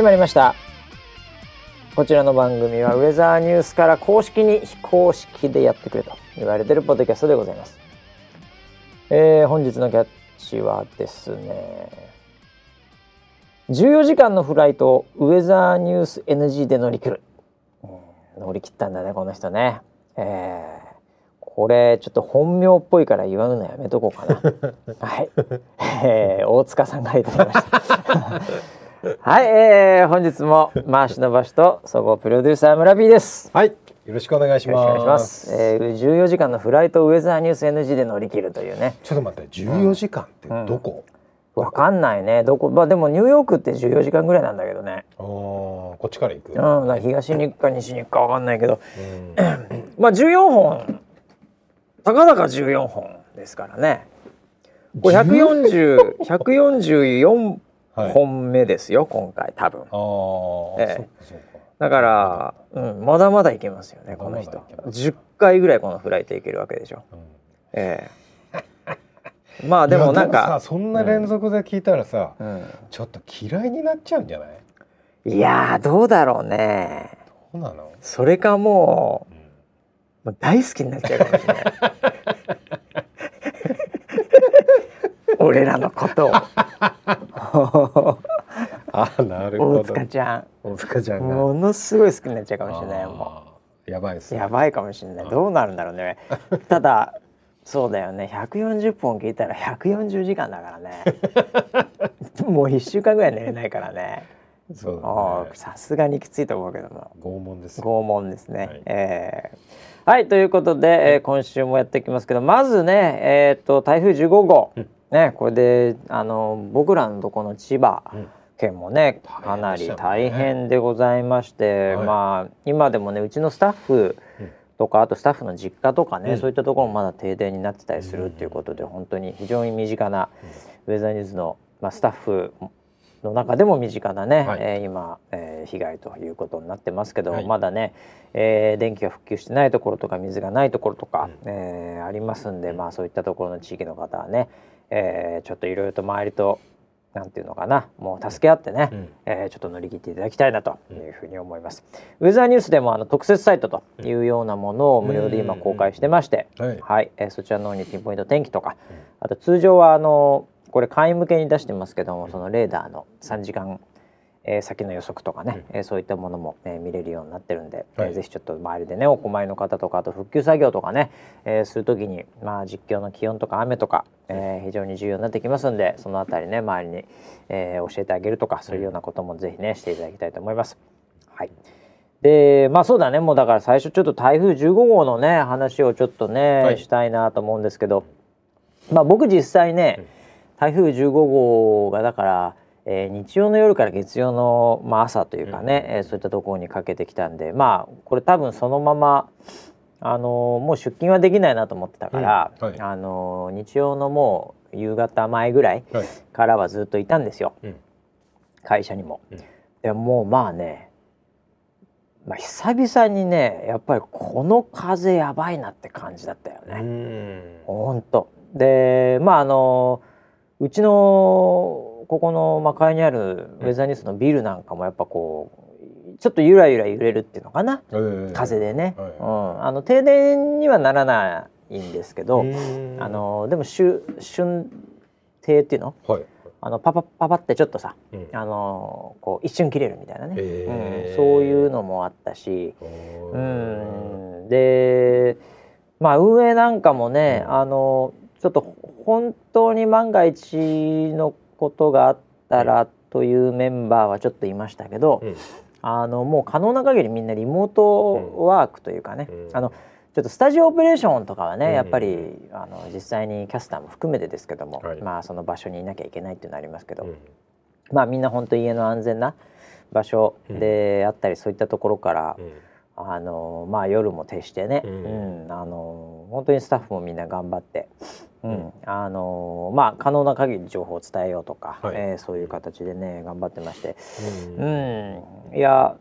始まりました。こちらの番組はウェザーニュースから公式に非公式でやってくれと言われてるポッドキャストでございます、えー、本日のキャッチはですね14時間のフライトウェザーニュース NG で乗り切る、うん、乗り切ったんだねこの人ね。えーこれちょっと本名っぽいから言わぬのやめとこうかな。はい、えー、大塚さんがいただきましたはい、えー、本日も回しの場所と総合プロデューサー村 P です。はいよろしくお願いします。お願いします、えー、14時間のフライトウェザーニュース NG で乗り切るというね。ちょっと待って14時間ってどこ、うん、わかんないね。どこ？まあでもニューヨークって14時間ぐらいなんだけどね。ああこっちから行く？うんだ東に行くか西に行くかわかんないけど、うん、まあ14本。たかだか14本ですからね。これ140 144本目ですよ、はい、今回多分。あええ、だから、うん、まだまだいけますよねこの人。10回ぐらいこのフライトいけるわけでしょ。うん、ええ。まあでもなんかそんな連続で聞いたらさ、うん、ちょっと嫌いになっちゃうんじゃない？いやどうだろうね。どうなの？それかもう、もう大好きになっちゃうかもしれない。俺らのことを。あなるほど。大塚ちゃん。大塚ちゃんものすごい好きになっちゃうかもしれないもうやばいです、ね、やばいかもしれない。どうなるんだろうね。ただそうだよね。140本聞いたら140時間だからね。もう1週間ぐらい寝れないからね。そうさすがにきついと思うけども。拷問です拷問ですね、はい、えー、はいということで、えー、今週もやっていきますけどまずねえっ、と台風15号、うんねこれであの僕らのとこの千葉県もね、うん、かなり大変でございまして、ね、まあ今でもねうちのスタッフとかあとスタッフの実家とかね、うん、そういったところもまだ停電になってたりするっていうことで、うん、本当に非常に身近なウェザーニューズの、まあ、スタッフの中でも身近なね、はい、えー、今、えー、被害ということになってますけど、はい、まだね、えー、電気が復旧してないところとか水がないところとか、うん、えー、ありますんで、まあ、そういったところの地域の方はね、えー、ちょっといろいろと周りとなんていうのかなもう助け合ってね、うん、えー、ちょっと乗り切っていただきたいなというふうに思います。うん、ウェザーニュースでもあの特設サイトというようなものを無料で今公開してまして、はい、はい、えー、そちらの方にピンポイント天気とか、あと通常はあのこれ会員向けに出してますけどもそのレーダーの3時間えー、先の予測とかね、うん、えー、そういったものも、えー、見れるようになってるんで、はい、えー、ぜひちょっと周りでねお困りの方とかあと復旧作業とかね、えー、する時に、まあ、実況の気温とか雨とか、えー、非常に重要になってきますんでそのあたりね周りに、えー、教えてあげるとかそういうようなこともぜひねしていただきたいと思います。はい。でまあそうだね。もうだから最初ちょっと台風15号のね話をちょっとね、はい、したいなと思うんですけどまあ僕実際ね台風15号がだからえー、日曜の夜から月曜の、まあ、朝というかね、うん、えー、そういったところにかけてきたんでまあこれ多分そのまま、あのー、もう出勤はできないなと思ってたから、うん。はい、あの日曜のもう夕方前ぐらいからはずっといたんですよ、はい、会社にも。でもまあねまあ、久々にねやっぱりこの風やばいなって感じだったよね。ほんと。でまああのうちのここの魔界にあるウェザーニュースのビルなんかもやっぱこうちょっとゆらゆら揺れるっていうのかな、えー、風でね、はい、うん、あの停電にはならないんですけどあのでも春春停っていうの,、はい、あのパパパパってちょっとさ、うん、あのこう一瞬切れるみたいなね、えー、うん、そういうのもあったし、うん、でまあ運営なんかもね、あのちょっと本当に万が一のことがあったらというメンバーはちょっといましたけど、うん、あのもう可能な限りみんなリモートワークというかね、うん、あのちょっとスタジオオペレーションとかはね、うん、やっぱりあの実際にキャスターも含めてですけども、はい、まあその場所にいなきゃいけないっていうのはありますけど、まあみんな本当家の安全な場所であったり、そういったところから、あのまあ夜も徹してね、うんあの本当にスタッフもみんな頑張ってうん、あのー、まあ可能な限り情報を伝えようとか、はい、えー、そういう形でね頑張ってまして、うん、うん、いや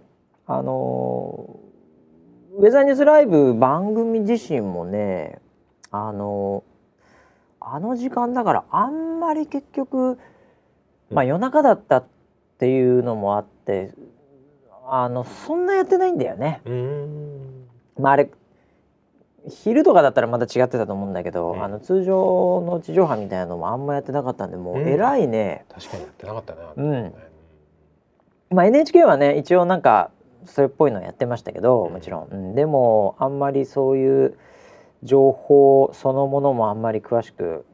あのー、ウェザーニュースライブ番組自身もねあのあの時間だからあんまり結局、まあ夜中だったっっていうのもあってあのそんなやってないんだよね。まああれ昼とかだったらまた違ってたと思うんだけど、うん、あの通常の地上波みたいなのもあんまやってなかったんでもう偉いね、うん、確かにやってなかったねうん。まあ NHK はね一応なんかそれっぽいのやってましたけどもちろん、うん、でもあんまりそういう情報そのものもあんまり詳しく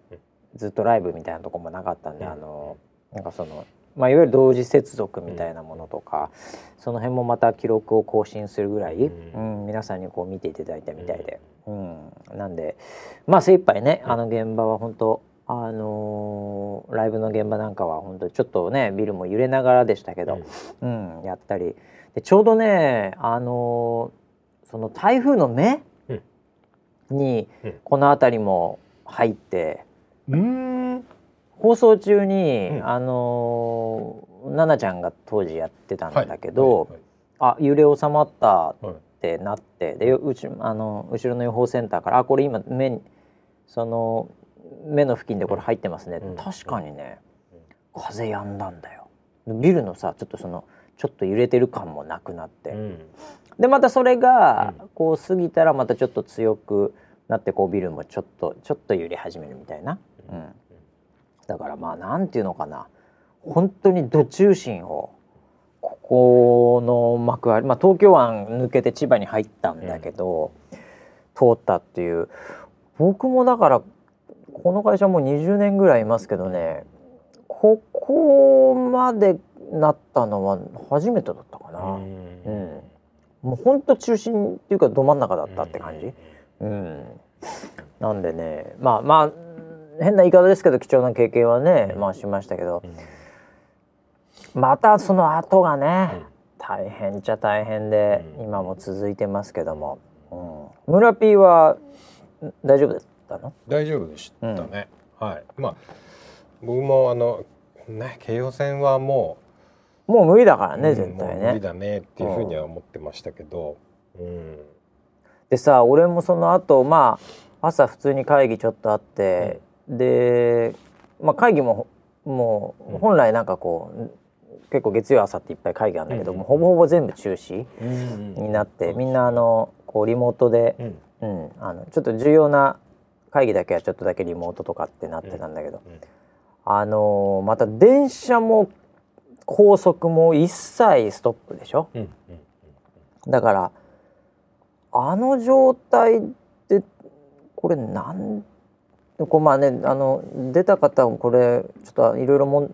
ずっとライブみたいなとこもなかったんで、あのなんかそのまあ、いわゆる同時接続みたいなものとか、うん、その辺もまた記録を更新するぐらい、うん、うん、皆さんにこう見ていただいたみたいで、うん、なんでまあ精一杯ねあの現場は本当あのー、ライブの現場なんかは本当ちょっとねビルも揺れながらでしたけど、うん。やったり。でちょうどねあのー、その台風の目にこの辺りも入って。うん放送中に、うん、あの奈々ちゃんが当時やってたんだけど、はい。はい。はい、あ揺れ収まったってなって、でうちあの後ろの予報センターから「あこれ今目にその目の付近でこれ入ってますね」うん、確かにね、うん、風やんだんだよ。ビルのさちょっとそのちょっと揺れてる感もなくなって、うん、でまたそれがこう過ぎたらまたちょっと強くなってこうビルもちょっとちょっと揺れ始めるみたいな。うんだからまあなんていうのかな。本当にど中心をここの幕張、まあ、東京湾抜けて千葉に入ったんだけど、うん、通ったっていう。僕もだからこの会社もう20年ぐらいいますけどねここまでなったのは初めてだったかな。うん、うん、もう本当中心っていうかど真ん中だったって感じ。うん、なんでねまあまあ変な言い方ですけど貴重な経験はね、まあしましたけど、またその後がね、大変っちゃ大変で、今も続いてますけども、うん、村 P は大丈夫だったの？大丈夫でしたね、はい。まあ僕もあのね京葉線はもうもう無理だからね、絶対ね。無理だねっていうふうには思ってましたけど、うん、でさ俺もその後まあ朝普通に会議ちょっとあって、で、まあ、会議ももう本来なんかこう、結構月曜朝っていっぱい会議あるんだけど、もほぼほぼ全部中止になって、みんなあのこうリモートで、うん。あのちょっと重要な会議だけはちょっとだけリモートとかってなってたんだけど、あのまた電車も高速も一切ストップでしょ、だからあの状態ってこれなんでこうまあねあの出た方もこれちょっといろいろも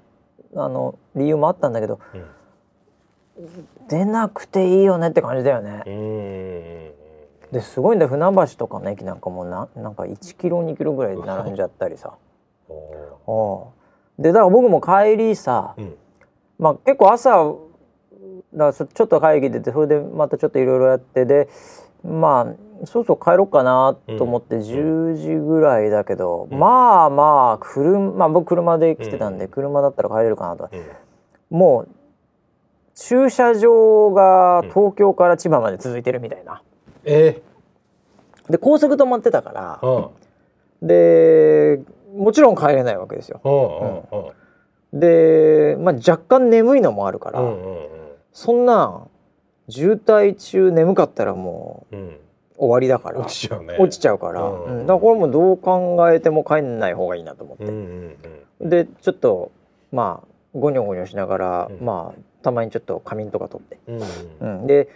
あの理由もあったんだけど、うん、出なくていいよねって感じだよね。ですごいんだ船橋とかの駅なんかもななんか1キロ2キロぐらい並んじゃったりさ。でだから僕も帰りさ、うん、まあ結構朝だからちょっと会議出てそれでまたちょっといろいろやってでまあそうそう帰ろうかなと思って10時ぐらいだけど、うん、まあまあ車、まあ、僕車で来てたんで、車だったら帰れるかなと、うん、もう駐車場が東京から千葉まで続いてるみたいな。えー、で高速止まってたから、でもちろん帰れないわけですよ。で、まあ、若干眠いのもあるから、そんな渋滞中眠かったらもう。終わりだから。落ちちゃうね。落ちちゃうから、うん。うん、だからこれもどう考えても帰んない方がいいなと思って、うんうんうん、でちょっとまあゴニョゴニョしながら、うん、まあたまにちょっと仮眠とか取って、うんうん。うん、で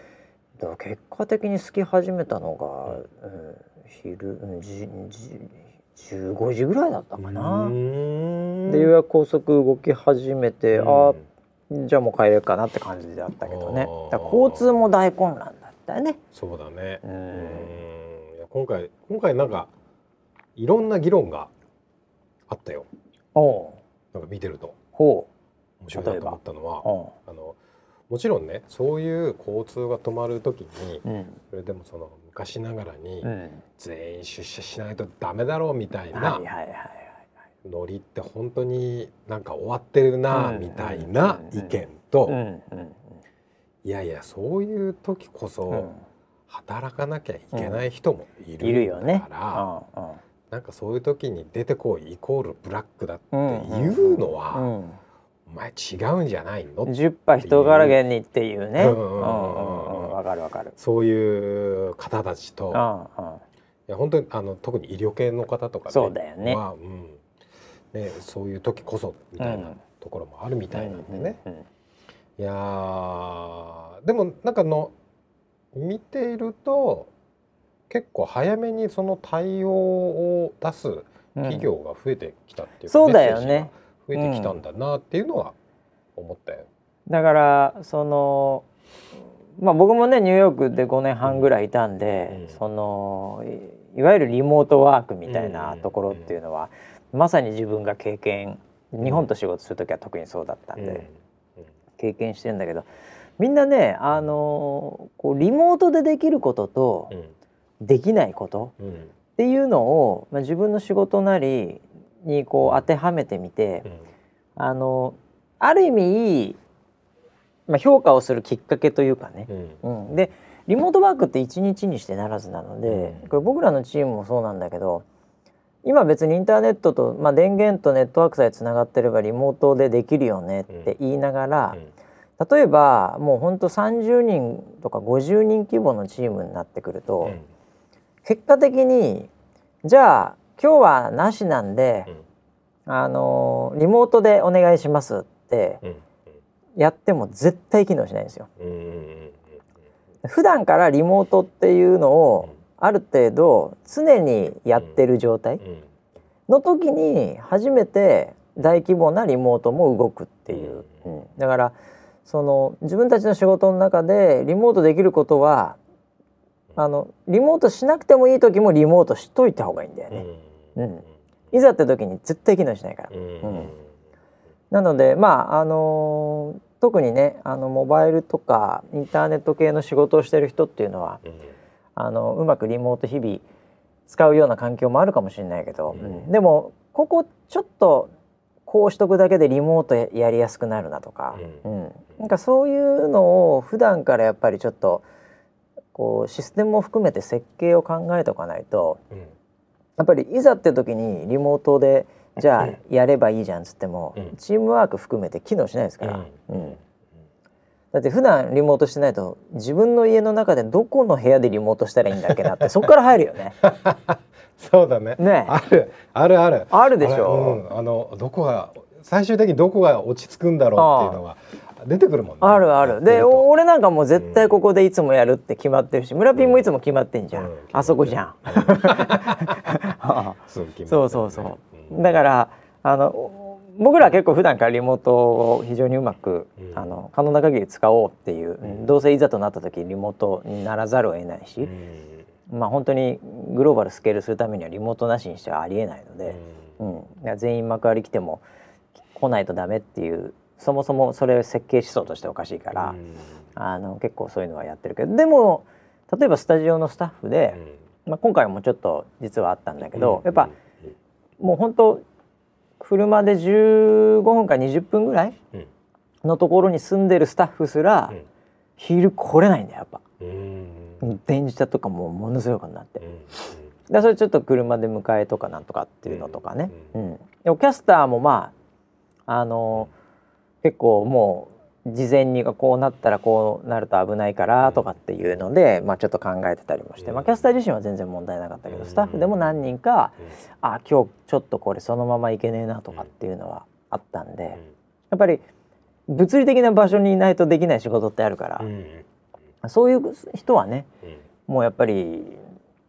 結果的に好き始めたのが、うん、昼じじ15時ぐらいだったかな。でようやく高速動き始めて、あじゃあもう帰れるかなって感じだったけどねだ交通も大混乱だだよね。そうだね。うん。今回今回なんかいろんな議論があったよ。おなんか見てると。ほう。面白いなと思ったのは、あのもちろんねそういう交通が止まる時に、うん、それでもその昔ながらに、全員出社しないとダメだろうみたいなノリって本当になんか終わってるなみたいな意見といやいやそういう時こそ働かなきゃいけない人もいるから、なんかそういう時に出てこいイコールブラックだっていうのは、お前違うんじゃないの？10波人柄源にっていうね。わかるわかる。そういう方たちと、いや本当にあの特に医療系の方とか、ね、そうだよね,、うんねそういう時こそみたいなところもあるみたいなんでね、いやでもなんかの見ていると結構早めにその対応を出す企業が増えてきたっていう、うん、そうだよね。増えてきたんだなっていうのは思ったよ。だからそのまあ僕もねニューヨークで5年半ぐらいいたんで、うん、そのいわゆるリモートワークみたいなところっていうのは、まさに自分が経験日本と仕事する時は特にそうだったんで、経験してんだけどみんなねあのこうリモートでできることと、できないことっていうのを、まあ、自分の仕事なりにこう当てはめてみて、あのある意味いい、まあ、評価をするきっかけというかね、うん。でリモートワークって一日にしてならずなので、これ僕らのチームもそうなんだけど今別にインターネットと、まあ、電源とネットワークさえつながってればリモートでできるよねって言いながら、例えばもうほんと30人とか50人規模のチームになってくると、結果的にじゃあ今日はなしなんで、うん、あのリモートでお願いしますってやっても絶対機能しないんですよ。普段からリモートっていうのをある程度常にやってる状態の時に初めて大規模なリモートも動くっていう、うん、だからその自分たちの仕事の中でリモートできることはあのリモートしなくてもいい時もリモートしといた方がいいんだよね。うん、いざって時に絶対機能しないから。うん、なのでまああのー、特にねあのモバイルとかインターネット系の仕事をしてる人っていうのは、うん、あのうまくリモート日々使うような環境もあるかもしれないけど、うん、でもここちょっとこうしとくだけでリモートやりやすくなるなとか、うん。なんかそういうのを普段からやっぱりちょっとこうシステムも含めて設計を考えておかないと、やっぱりいざって時にリモートでじゃあやればいいじゃんっつっても、うん、チームワーク含めて機能しないですから、うん、うん、だって普段リモートしてないと自分の家の中でどこの部屋でリモートしたらいいんだっけなって そこから入るよね。そうだね。ねあるあるある。あるでしょ。うん、あのどこが最終的にどこが落ち着くんだろうっていうのは出てくるもんね。あるある。で俺なんかもう絶対ここでいつもやるって決まってるし、村ピンもいつも決まってんじゃん。あそこじゃん。そうそうそう。だからあの僕ら結構普段からリモートを非常にうまく、あの可能な限り使おうっていう、どうせいざとなった時リモートにならざるを得ないし、まあ本当にグローバルスケールするためにはリモートなしにしてはありえないので、うん、全員幕張来ても来ないとダメっていうそもそもそれ設計思想としておかしいから、あの結構そういうのはやってるけどでも例えばスタジオのスタッフで、まあ、今回もちょっと実はあったんだけど、やっぱもう本当車で15分か20分ぐらいのところに住んでるスタッフすら、昼来れないんだよやっぱ。電車とかもものすごくなって。でそれちょっと車で迎えとかなんとかっていうのとかね、うん、キャスターもまああの結構もう事前にこうなったらこうなると危ないからとかっていうので、まあ、ちょっと考えてたりもして、まあ、キャスター自身は全然問題なかったけどスタッフでも何人か、あ今日ちょっとこれそのままいけねえなとかっていうのはあったんでやっぱり物理的な場所にいないとできない仕事ってあるから、そういう人はね、もうやっぱり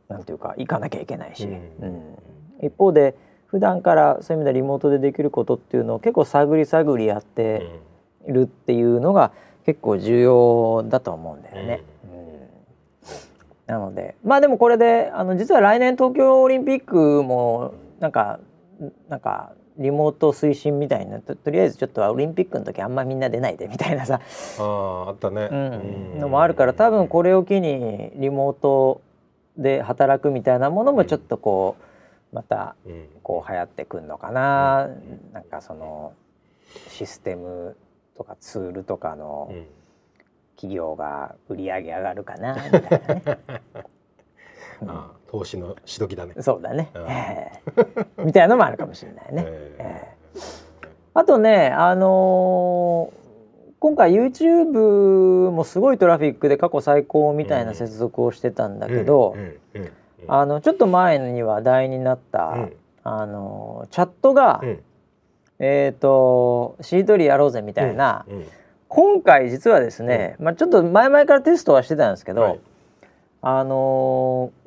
なんていうか行かなきゃいけないし、うん。一方で普段からそういう意味ではリモートでできることっていうのを結構探り探りやってるっていうのが結構重要だと思うんだよね。うん。なのでまあでもこれであの実は来年東京オリンピックもなんかなんかリモート推進みたいなととりあえずちょっとオリンピックの時あんまみんな出ないでみたいなさ。ああったね、うん、のもあるから多分これを機にリモートで働くみたいなものもちょっとこう、またこう流行ってくんのかな、うん、なんかそのシステムとかツールとかの企業が売り上げ上がるかなみたいなね。ああ投資のしどきだね。そうだね。みたいなのもあるかもしれないね。えー、あとねあのー今回 YouTube もすごいトラフィックで過去最高みたいな接続をしてたんだけど、あのちょっと前に話題になった、うんあのチャットが、うんえっ、としりとりやろうぜみたいな、うんうん。今回実はですね、まあちょっと前々からテストはしてたんですけど、はい。あのー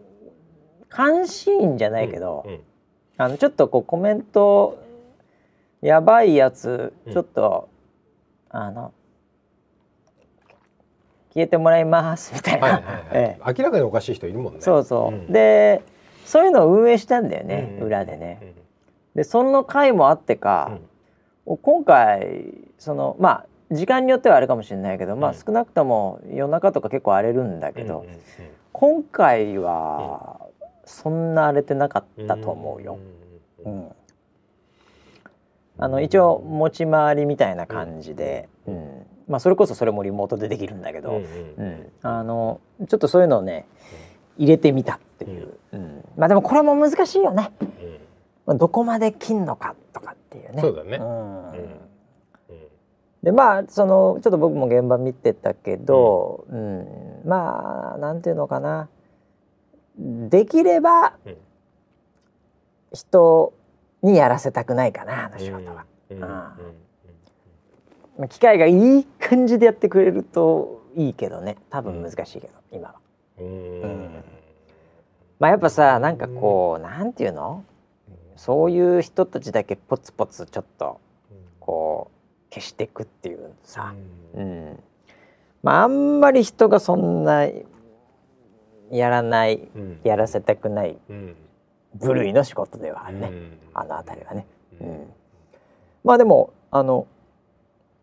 監視員じゃないけど、あのちょっとこうコメントやばいやつうん。ちょっと、あの消えてもらいますみたいな、はいはいはい。ええ。明らかにおかしい人いるもんね。そうそう、ん。でそういうのを運営したんだよね、うん。裏でね。でその回もあってか、うん。今回そのまあ時間によってはあれかもしれないけど、まあうん。少なくとも夜中とか結構荒れるんだけど、うんうんうん今回はそんな荒れてなかったと思うよ。ううんんあの一応持ち回りみたいな感じで、うんまあそれこそそれもリモートでできるんだけど、うんううん。ん。あのちょっとそういうのをね入れてみたっていう、うん。まあでもこれも難しいよね、うんまあ、どこまで切んのかとかっていうね。そうだね。うん。うん。でまあそのちょっと僕も現場見てたけど、うん。まあなんていうのかな。できればうん。人にやらせたくないかなあの仕事は。機械がいい感じでやってくれるといいけどね。多分難しいけど、今は。うん。うん。まあやっぱさなんかこうなんていうの？そういう人たちだけポツポツちょっとこう消していくっていうさ、ううん。ん、まああんまり人がそんなやらないうん。やらせたくないうん。部類の仕事ではあるね、うん。あの辺りはね。ううん。ん、まあでもあの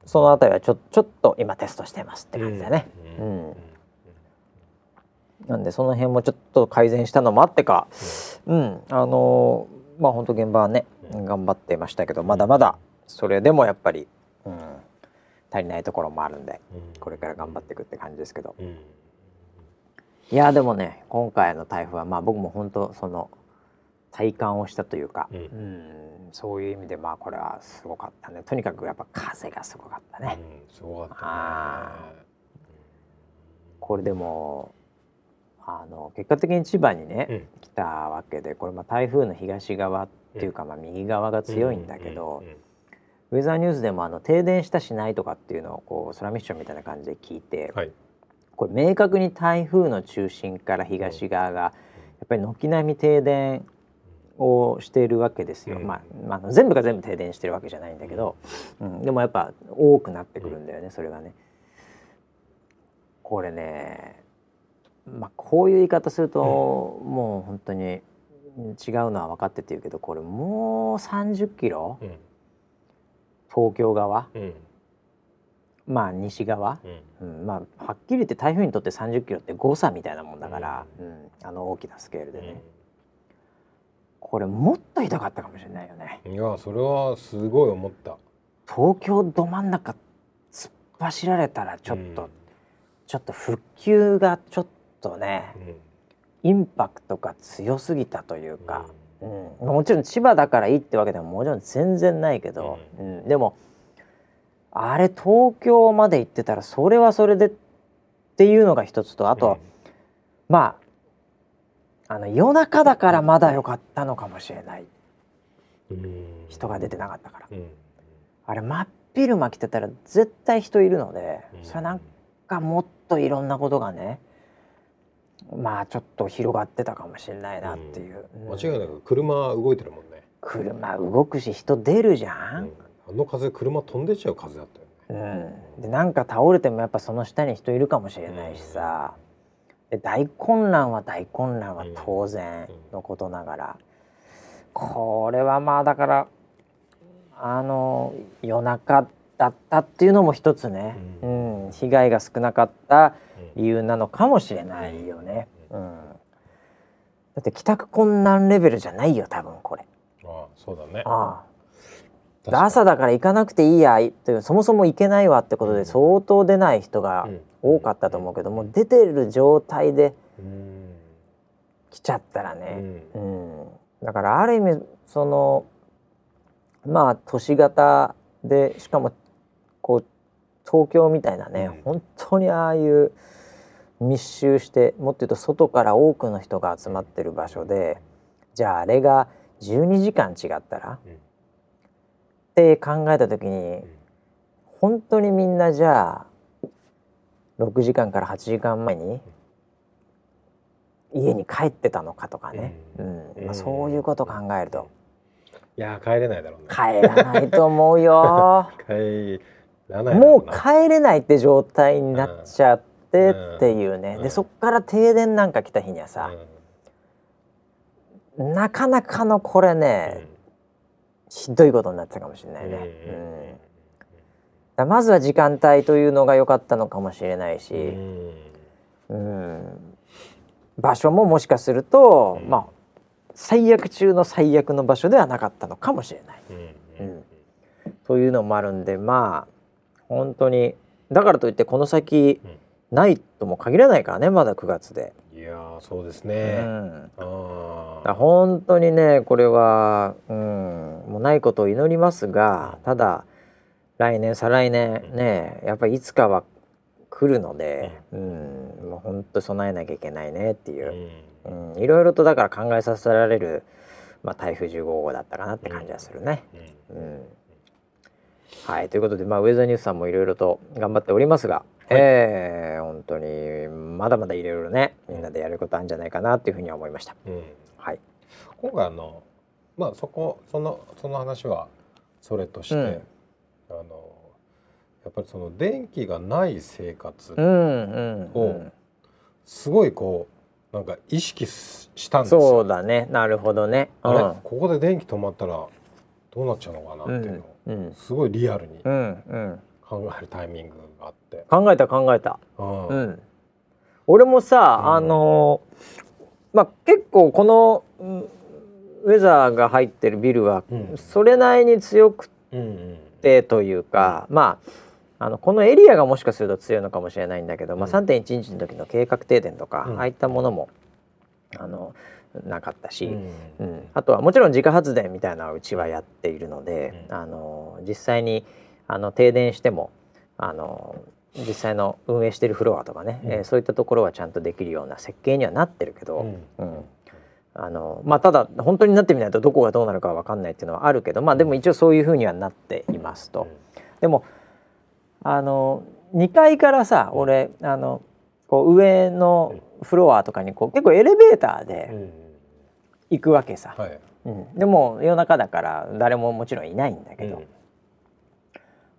その辺りはちょちょっと今テストしてますって感じだね。ううん。ん。なんでその辺もちょっと改善したのもあってか、うん、あのーまあ本当現場はねうん頑張ってましたけどまだまだそれでもやっぱり、うん、足りないところもあるんでこれから頑張っていくって感じですけど。うん。いやでもね今回の台風はまあ僕も本当その体感をしたというか、うん。うんそういう意味でまあこれはすごかったね。とにかくやっぱ風がすごかったね。うんすごかったあねこれでもあの結果的に千葉にね、うん。来たわけでこれまあ台風の東側っていうか、まあ右側が強いんだけど、うんうんウェザーニュースでもあの停電したしないとかっていうのをこう空ミッションみたいな感じで聞いて、はい。これ明確に台風の中心から東側がやっぱり軒並み停電をしているわけですよ、うん。まあ、まあ全部が全部停電してるわけじゃないんだけど、うん、でもやっぱ多くなってくるんだよね、それがね。これねまあこういう言い方すると、もう本当に違うのは分かってて言うけどこれもう30キロうん。東京側？うん。まあ西側、うん。うん、まあはっきり言って台風にとって30キロって誤差みたいなもんだから、うん。あの大きなスケールでね、これもっとひどかったかもしれないよね。いやそれはすごい思った。東京ど真ん中突っ走られたらちょっと、うん。ちょっと復旧がちょっとねうん。インパクトが強すぎたというか、うん。もちろん千葉だからいいってわけでももちろん全然ないけど、うん。でもあれ東京まで行ってたらそれはそれでっていうのが一つとあと、まああの夜中だからまだ良かったのかもしれない。うん。人が出てなかったから、うん。あれ真っ昼間来てたら絶対人いるので、うん。それなんかもっといろんなことがねまあちょっと広がってたかもしれないなっていう、うん。間違いなく車動いてるもんね。車動くし人出るじゃん、うん。あの風車飛んでっちゃう風だったよね。うん、でなんか倒れてもやっぱその下に人いるかもしれないしさ、で大混乱は大混乱は当然のことながら、これはまあだからあの夜中だったっていうのも一つね、ううん。被害が少なかった理由なのかもしれないよね。うん、だって帰宅困難レベルじゃないよ多分これ。ああそうだね。ああ。朝だから行かなくていいやというそもそも行けないわってことで相当出ない人が多かったと思うけども出てる状態でうん。来ちゃったらうね、ん。うん。だからある意味そのまあ都市型でしかもこう東京みたいなね、うん、本当にああいう密集してもっと言うと外から多くの人が集まってる場所でじゃああれが12時間違ったら、うん、って考えた時に、うん、本当にみんなじゃあ6時間から8時間前に家に帰ってたのかとかね、うん。まあ、そういうこと考えると。いや帰れないだろうね。帰らないと思うよ。帰もう帰れないって状態になっちゃってっていうね、うん、でそっから停電なんか来た日にはさ、うん、なかなかのこれね、うん、ひどいことになってたかもしれないね。うん。まずは時間帯というのが良かったのかもしれないし、うん。場所ももしかすると、まあ最悪中の最悪の場所ではなかったのかもしれない。うん。というのもあるんでまあ本当に。だからといってこの先、ないとも限らないからねまだ9月で。いやそうですね。うん、あ本当にねこれは、うん、もうないことを祈りますがただ来年再来年ねやっぱりいつかは来るので、うん、もう本当備えなきゃいけないねっていう、うん、いろいろとだから考えさせられる、まあ、台風15号だったかなって感じはするね。うんはいということで、まあ、ウェザーニュースさんもいろいろと頑張っておりますが、はい、えー、本当にまだまだいろいろねみんなでやることあるんじゃないかなっていうふうには思いました。うん、はい、今回あのまあそこそのその話はそれとして、うん、あのやっぱりその電気がない生活をすごいこうなんか意識したんですよ。そうだね。なるほどね。あれ、ここで電気止まったらどうなっちゃうのかなっていうのを、すごいリアルに考えるタイミングがあって。考えた考えた。うん、俺もさ、あのまあ結構このウェザーが入ってるビルはそれなりに強くてというか、まああのこのエリアがもしかすると強いのかもしれないんだけど、うん、まあ、3.11の時の計画停電とか、うん、ああいったものもあのなかったし、うん、うん、あとはもちろん自家発電みたいなうちはやっているので、あの実際にあの停電してもあの実際の運営しているフロアとかね、うん、えー、そういったところはちゃんとできるような設計にはなってるけど、うん。あのまあ、ただ本当になってみないとどこがどうなるかは分かんないっていうのはあるけど、まあ、でも一応そういうふうにはなっていますと。でもあの2階からさ俺あのこう上のフロアとかにこう結構エレベーターで行くわけさ、はい、うん、でも夜中だから誰ももちろんいないんだけど、うん、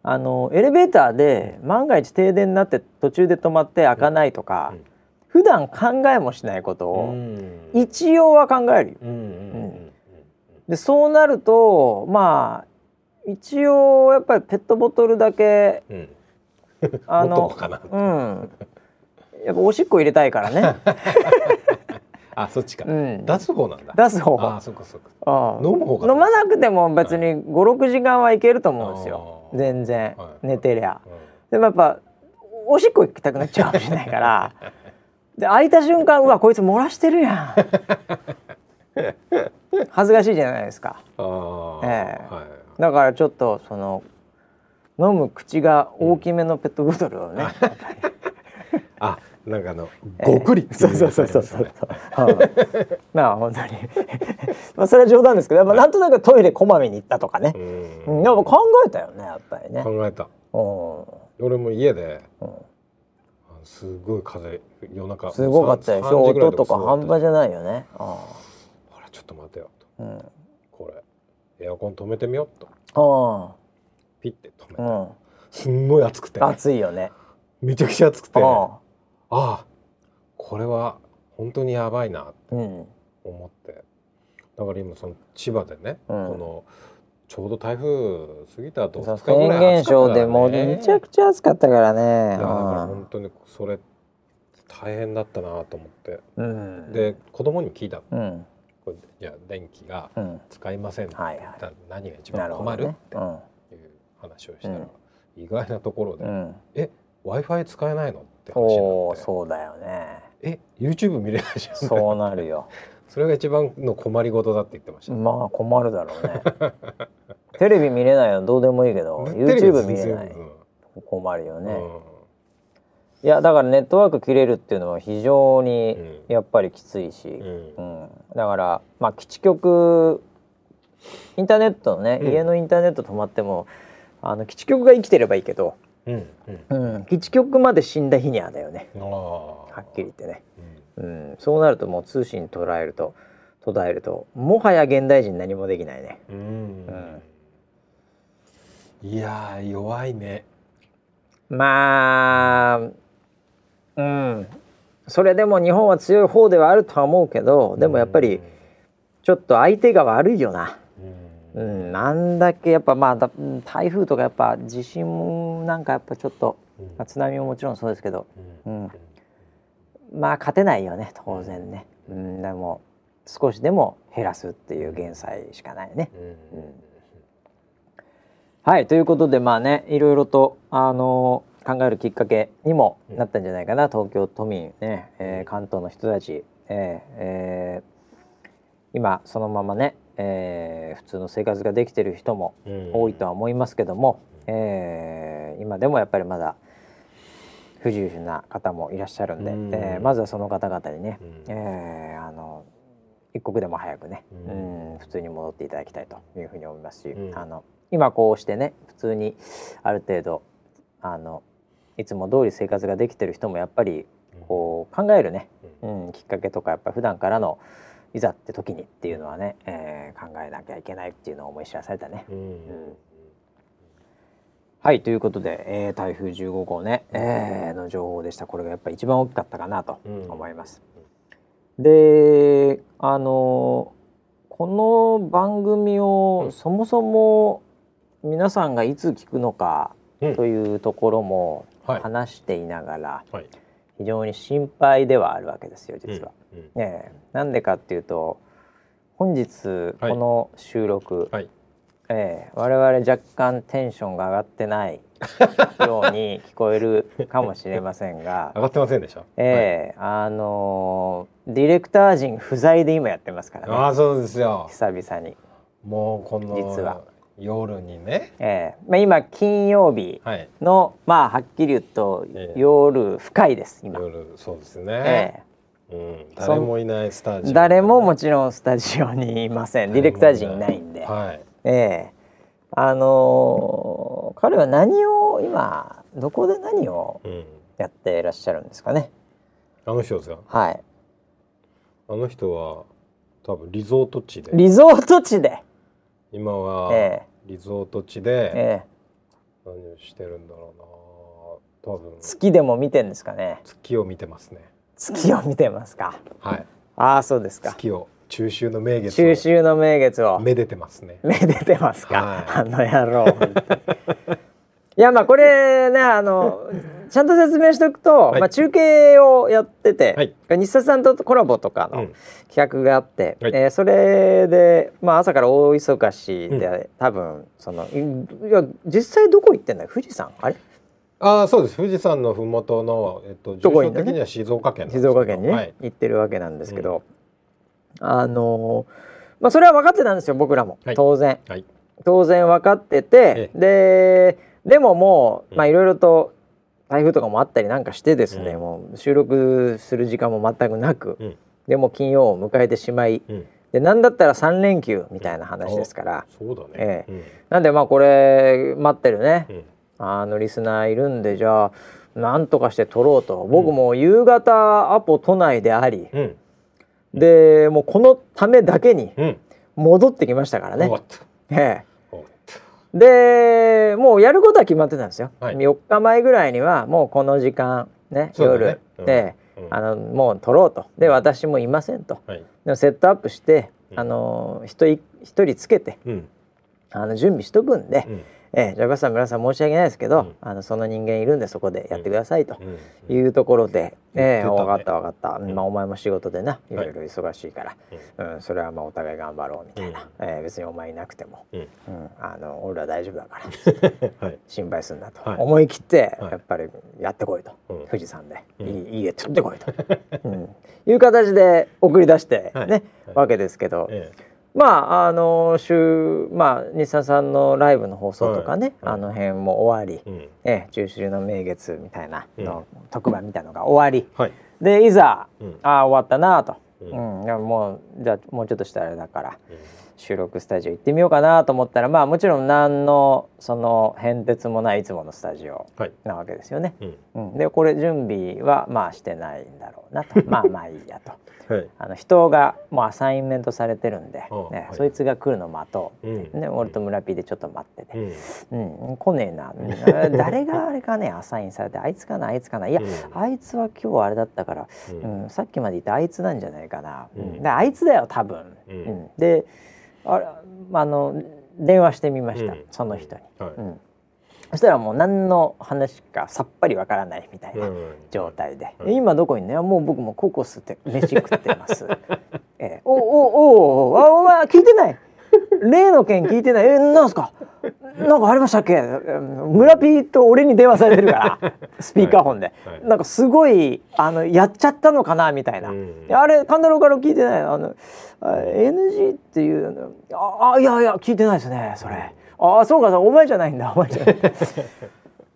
あのエレベーターで万が一停電になって途中で止まって開かないとか、うん、普段考えもしないことを一応は考えるよ。でそうなるとまあ一応やっぱりペットボトルだけ、あの うん、やっぱおしっこ入れたいからね あそっちか、うん、出す方なんだ。出す方。あそっかそっか。飲む方飲まなくても別に56時間はいけると思うんですよ。全然、はい、寝てりゃ、でもやっぱおしっこ行きたくなっちゃうかもしれないから。で開いた瞬間うわこいつ漏らしてるやん。恥ずかしいじゃないですか。ええ。はい、だからちょっとその飲む口が大きめのペットボトルをね、あなんかあのごくりってそうそうそうそうそう、まあ本当に。まあそれは冗談ですけど、まあ、なんとなくトイレこまめに行ったとかね。うん。やっぱ考えたよねやっぱりね。考えた。俺も家で、すごい風夜中すごかったでしょ音とか半端じゃないよね。あらちょっと待てよと、うん、これエアコン止めてみようとピッて止めた、うん、すんごい暑くて。暑いよね。めちゃくちゃ暑くてああこれは本当にやばいなって思って、だから今その千葉でね、このちょうど台風過ぎた後2日ぐらい暑かったから、ね、でもめちゃくちゃ暑かったからね。だから本当にそれ大変だったなと思って、うん、で子供に聞いた、うん、これじゃあ電気が使いません、うんはいはい、何が一番困る、ね、っていう話をしたら、意外なところで「え w i f i 使えないの?」って話になって。そうだよね。え YouTube 見れないじゃん。そうなるよ。それが一番の困りごとだって言ってました。まあ困るだろうね。テレビ見れないのどうでもいいけど YouTube 見れない。困るよね、いやだからネットワーク切れるっていうのは非常にやっぱりきついし、うん。だからまあ基地局インターネットのね、家のインターネット止まってもあの基地局が生きてればいいけど、うんうん。基地局まで死んだ日にはだよね。はっきり言ってね、うん。そうなるともう通信捉えると途絶えるともはや現代人何もできないね。うん。いや弱いね。まあうん。それでも日本は強い方ではあるとは思うけどでもやっぱりちょっと相手が悪いよな。うん、なんだけやっぱまあ台風とかやっぱ地震なんかやっぱちょっと、まあ、津波ももちろんそうですけど、うん、まあ勝てないよね当然ね、うん、でも少しでも減らすっていう減災しかないね。うん、はいということでまあねいろいろとあの考えるきっかけにもなったんじゃないかな、東京都民ね、えー、関東の人たち、えーえー、今そのままねえー、普通の生活ができてる人も多いとは思いますけども、うん、えー、今でもやっぱりまだ不自由な方もいらっしゃるんで、うん、えー、まずはその方々にね、うん、えー、あの一刻でも早くね、うん、うん普通に戻っていただきたいというふうに思いますし、うん、あの今こうしてね普通にある程度あのいつも通り生活ができてる人もやっぱりこう考えるね、うん、きっかけとかやっぱ普段からのいざって時にっていうのはね、えー、考えなきゃいけないっていうのを思い知らされたね。うん、うん、はいということで、えー、台風15号ね、えー、の情報でした。これがやっぱり一番大きかったかなと思います。うん、であのこの番組をそもそも皆さんがいつ聞くのかというところも話していながら、非常に心配ではあるわけですよ実は。うん。うん、えなんでかっていうと本日この収録、はい、えー、我々若干テンションが上がってない ように聞こえるかもしれませんが上がってませんでした、えー、はい、あのー、ディレクター陣不在で今やってますからね。あそうですよ。久々に。もうこの実は。夜にね、えーまあ、今金曜日の、はい、まあはっきり言うと、えー、夜深いです今。夜そうですね、えーうん、誰もいないスタジオ、誰ももちろんスタジオにいません。ディレクター陣いないんで、はい、ええ。ー、あのー、彼は何を今どこで何をやっていらっしゃるんですかね、あの人ですか？はい。あの人は多分リゾート地で。リゾート地で。今はリゾート地で何をしてるんだろうな。多分。月でも見てんですかね。月を見てますね月を見てますか。はい。ああそうですか。月を中秋の名月中秋の名月を。めでてますね。めでてますか、はい、あの野郎 いやまあこれねあのちゃんと説明しておくと、はい、まあ、中継をやってて、はい、日産さんとコラボとかの企画があって、うん、えー、それで、まあ、朝から大忙しで、うん、多分そのいや実際どこ行ってんだよ？富士山？あれ？ああそうです。富士山の麓の、えっと、住所的には静岡県、ね、静岡県に、ねはい、行ってるわけなんですけど、うん、あのまあそれは分かってたんですよ僕らも、当然、当然分かってて、ででももうまあいろいろと台風とかもあったりなんかしてですね、うん、もう収録する時間も全くなく、うん、でも金曜を迎えてしまい、うん、で何だったら3連休みたいな話ですから、そうだね、ええ。なんでまあこれ待ってるね、あのリスナーいるんでじゃあなんとかして撮ろうと。僕も夕方アポ都内であり、でもうこのためだけに戻ってきましたからね。ええ。でもうやることは決まってたんですよ、はい、4日前ぐらいにはもうこの時間ね夜で、うん、あのもう取ろうと。で私もいませんと、はい、でセットアップして、あの一人一人つけて、うん、あの準備しとくんで、うんえー、じゃあバさん村さん申し訳ないですけど、うん、あのその人間いるんでそこでやってくださいというところで、うん、えー、分かった分かった、うん、まあ、お前も仕事でないろいろ忙しいから、はい、うん、それはまあお互い頑張ろうみたいな、うん、えー、別にお前いなくても、うん。あの俺は大丈夫だから、はい、心配すんなと、はい、思い切ってやっぱりやってこいと、富士山で、いい家取ってこいと、うん、いう形で送り出してね、わけですけど。ええまああの週まあ日産さんのライブの放送とかね、はいあの辺も終わり、うん。ええ中秋の名月みたいなの、う特番みたいなのが終わり。はい。でいざ、うん。ああ終わったなと、ううん。んいやもうじゃあもうちょっとしたらあれだから収録スタジオ行ってみようかなと思ったらまあもちろん何のその変哲もないいつものスタジオはい。なわけですよね。うん。うん、でこれ準備はまあしてないんだろうなと。まあまあいいやと。はい。あの人がもうアサインメントされてるんで、あねはい。そいつが来るの待とう、うん。ね、俺と村 P でちょっと待ってて、うん。うん。来ねえな、う ん誰があれかねアサインされて。あいつかなあいつかな。いや、うん。あいつは今日あれだったから、ううんんさっきまで言ったあいつなんじゃないかな、うん。あいつだよ多分、うん。うん。であれあの電話してみました、うん。その人に、はい。うん。そしたらもう何の話かさっぱりわからないみたいな。うん。状態で、うん。今どこにねもう僕もココスって飯食ってます。ええ。おおおおあお前聞いてない？例の件聞いてない。えなんすか？なんかありましたっけ？村ピーと俺に電話されてるから。スピーカーフォンで、はい。はい。なんかすごいあのやっちゃったのかな？みたいな、うん。あれ神太郎から聞いてないあのあ NG っていうの？ああいやいや聞いてないですねそれ。ああそうか。お前じゃないんだ。お前じゃない。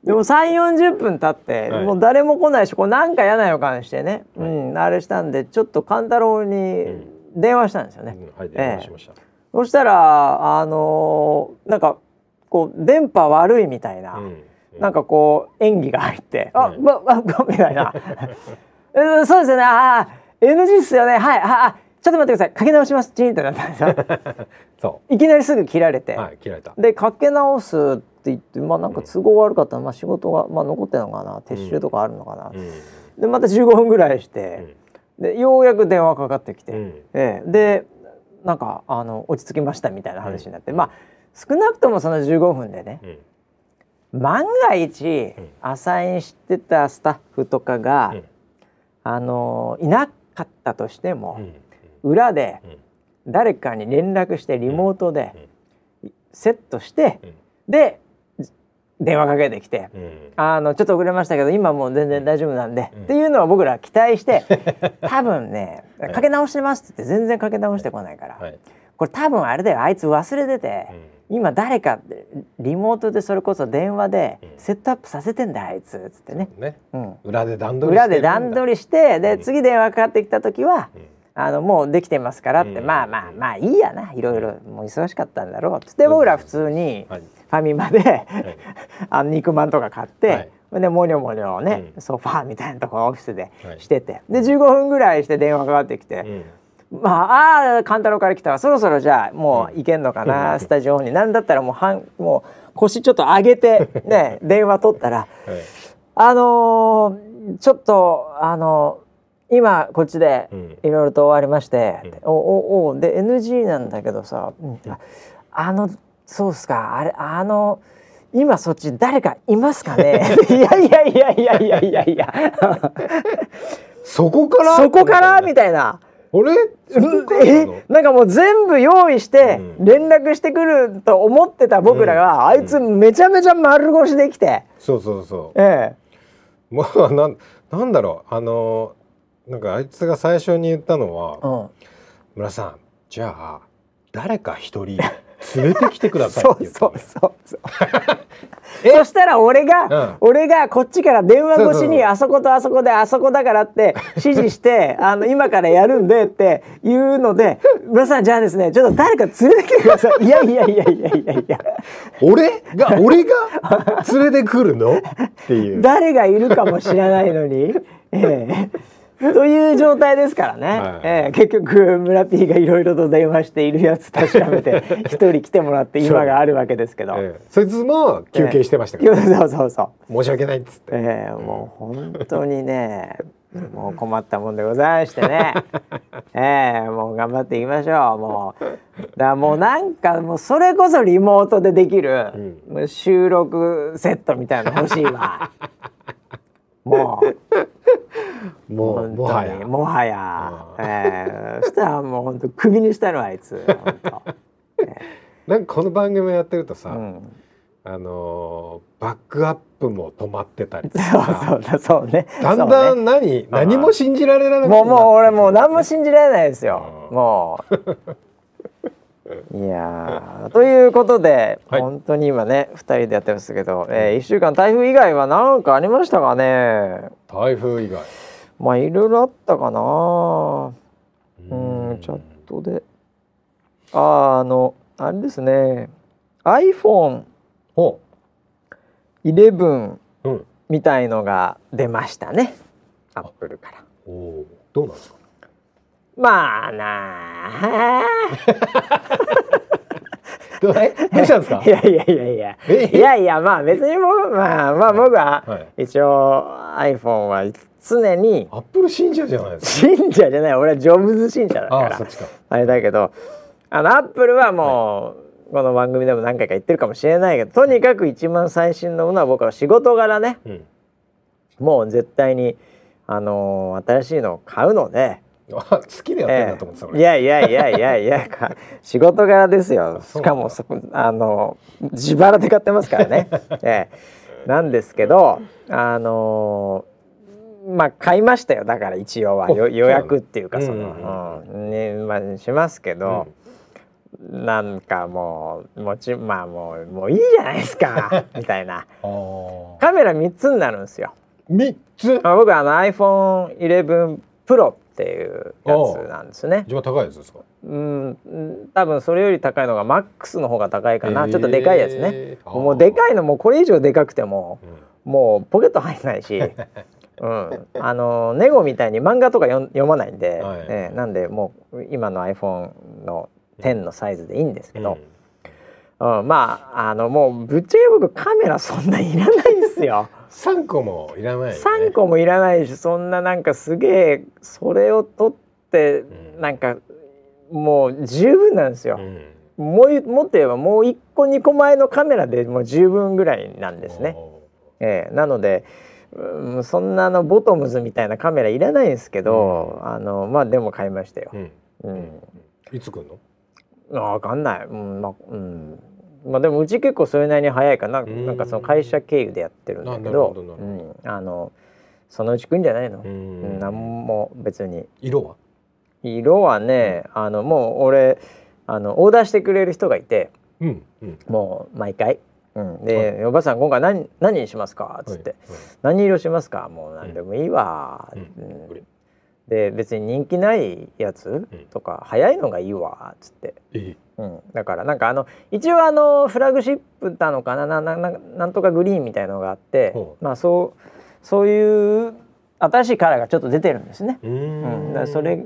でも3 4 0分経って、はい。もう誰も来ないしこれなんか嫌な予感してね、うん、あれしたんでちょっと勘太郎に電話したんですよね。うんはい電話しましたそしたらあのーなんかこう電波悪いみたいな、うん。なんかこう演技が入って「あはいばばば」みたいな「え そうですよね。ああ NG っすよね。はいああちょっと待ってください。かけ直します。チン」ってなったんですよ。そいきなりすぐ切られて、うはい切られた。でかけ直すって言ってまあなんか都合悪かった。ら、まあ仕事が、まあ、残ってるのかな。撤収とかあるのかな、うん。でまた15分ぐらいして、でようやく電話かかってきて、うん。ええ。でなんかあの落ち着きましたみたいな話になって、まあ少なくともその15分でねうん。万が一、うん。アサインしてたスタッフとかが、うん。あのいなかったとしてもう、ん。裏でうん。誰かに連絡してリモートでセットして、うん。で電話かけてきて。うん。あのちょっと遅れましたけど今もう全然大丈夫なんで、うん。っていうのを僕ら期待して 多分ね「かけ直してます」って言って全然かけ直してこないから、はい。これ多分あれだよあいつ忘れてて、うん。今誰かリモートでそれこそ電話でうん。セットアップさせてんだよあいつっつってね、ね。うん、裏で段取り裏で段取りりしてでうん。次電話かかってきた時はあのもうできてますからって、うん。まあまあまあいいやないろいろもう忙しかったんだろうっつって僕ら普通にはいファミマで、はい。あの肉まんとか買って、はい。でモニョモニョね、うん。ソファーみたいなところオフィスではい。してて、で15分ぐらいして電話かかってきてう、ん。まああー勘太郎から来たわそろそろじゃあもう行けんのかな、うん。スタジオに。なんだったらもう半もう腰ちょっと上げて ね電話取ったらはい。あのーちょっとあの今こっちでうん。いろいろと終わりまして、うん。おおおで NG なんだけどさ、あのそうっすか。あれあの今そっち誰かいますかね？いやいやいやいやいやいや。いやそこから？そこから？みたいな。あれ？え？なんかもう全部用意してうん。連絡してくると思ってた僕らが、うん。あいつめちゃめちゃ丸腰できて、そうそうそえうもうなんなんだろう。あのなんかあいつが最初に言ったのはえうん、村さんじゃあ誰か一人連れてきてくださいそうって言ったのそうそうそうそしたら俺が、うん。俺がこっちから電話越しそうそうそう。にあそことあそこであそこだからって指示して あの今からやるんでっていうので「村さんじゃあですねちょっと誰か連れてきてください」い やいやいやいやいやいや。俺？が俺が連れてくるの？っていう。誰がいるかも知らないのに。ええ という状態ですからね、はい。ええ結局村 P がいろいろと電話しているやつ確かめて 一人来てもらって今があるわけですけど、ええ。そいつも休憩してましたかえら、えそうそうそう申し訳ないっつって、ええもう本当にねもう困ったもんでございましてね。ええもう頑張っていきましょう。もうだからもうなんかもうそれこそリモートでできる、収録セットみたいなの欲しいわもうもうもはや。にもはや。う、ん。ええ。そしたらもう本当クビにしたのあいつ。本当、なんかこの番組やってるとさ、うん、あのーバックアップも止まってたりとそうかそうだそうね。だんだん何、何も信じられなくなもうもう俺もう何もな信じられないですよ。うん。もういやということで、はい、本当に今ね2人でやってますけど、えー、1週間台風以外は何かありましたかね？台風以外。まあいろいろあったかな。うん。チャットで。ああのあれですね。iPhone11 みたいのが出ましたね、アップルから。おどうなんですか？まあなあ。どうしたんですか？いやいやいやいや。いやいやまあ別にもまあまあ僕は一応 iPhone は常に。アップル信者じゃないですか？信者じゃない俺はジョブズ信者だから。ああれだけどあのアップルはもう。この番組でも何回か言ってるかもしれないけどとにかく一番最新のものは僕は仕事柄ね、うん、もう絶対に、あのー、新しいのを買うので。好きでやってんだと思ってた、えー、いやいやいやいやいや 仕事柄ですよ。しかもそあの自腹で買ってますからね、えー、なんですけどあのー、まあ買いましたよ。だから一応は。予約っていうかその、うん、ねまあ、しますけど、うん、なんかもうもちまあもうもういいじゃないですか。みたいな。カメラ3つになるんですよ。3つ？あ僕あの iPhone11 Pro っていうやつなんですね。一番高いやつですか？うん。多分それより高いのが MAX の方が高いかな、ちょっとでかいやつね。もうでかいのもうこれ以上でかくても、うん、もうポケット入んないし。うん、あのネゴみたいに漫画とか読まないんで、はい、えー、なんでもう今の iPhone の10のサイズでいいんですけど、うん、うん、まああのもうぶっちゃけ僕カメラそんないらないんですよ。3個もいらない、ね、3個もいらないしそんななんかすげえそれを取ってなんかもう十分なんですよ。うん、もうもっと言えばもう1個2個前のカメラでもう十分ぐらいなんですね。えー、なので、うん、そんなのボトムズみたいなカメラいらないんですけど、うん、あのまあでも買いましたよ。うん、いつ来んの？わかんない、うんまあうん、まあでもうち結構それなりに早いかな。なんかその会社経由でやってるんだけど。うん、あのそのうち来んじゃないの。うん。何も別に。色は？色はね、あのもう俺あのオーダーしてくれる人がいて、うん。うん、もう毎回、うん、で、はい、おばさん今回何何にしますか?」っつって、はい。はい「何色しますか？もう何でもいいわ」うんで別に人気ないやつとか、早いのがいいわっつって、うん、だからなんかあの一応あのフラグシップなのかな？なななんとかグリーンみたいのがあってまあそうそういう新しいカラーがちょっと出てるんですね。うん、だそれ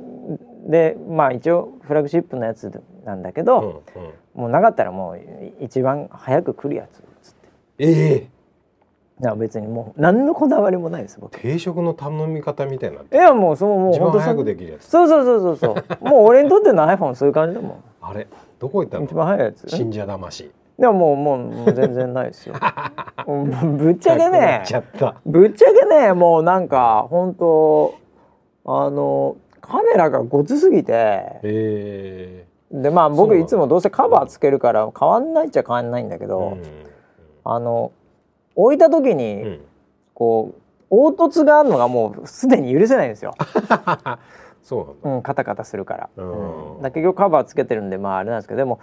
でまあ一応フラグシップのやつなんだけど、うんうん、もうなかったらもう一番早く来るやつっつって。ええ。ーいや別にもう何のこだわりもないです僕。定食の頼み方みたいな。いやもうそうもう一番早くできるやつ。そうそうそうそうそう。もう俺にとっての iPhone そういう感じだもん。あれ？どこ行ったの？一番早いやつ。信者魂。でももうもうもう全然ないですよ。ぶっちゃけね。ぶっちゃけねもうなんか本当あのカメラがごつすぎて。でまあ僕いつもどうせカバーつけるから変わんないっちゃ変わんないんだけど、うん、あの置いた時に、うん、こう凹凸があるのがもうすでに許せないんですよ。そううん、カタカタするから。うん、だ結局カバーつけてるんでまああれなんですけどでも、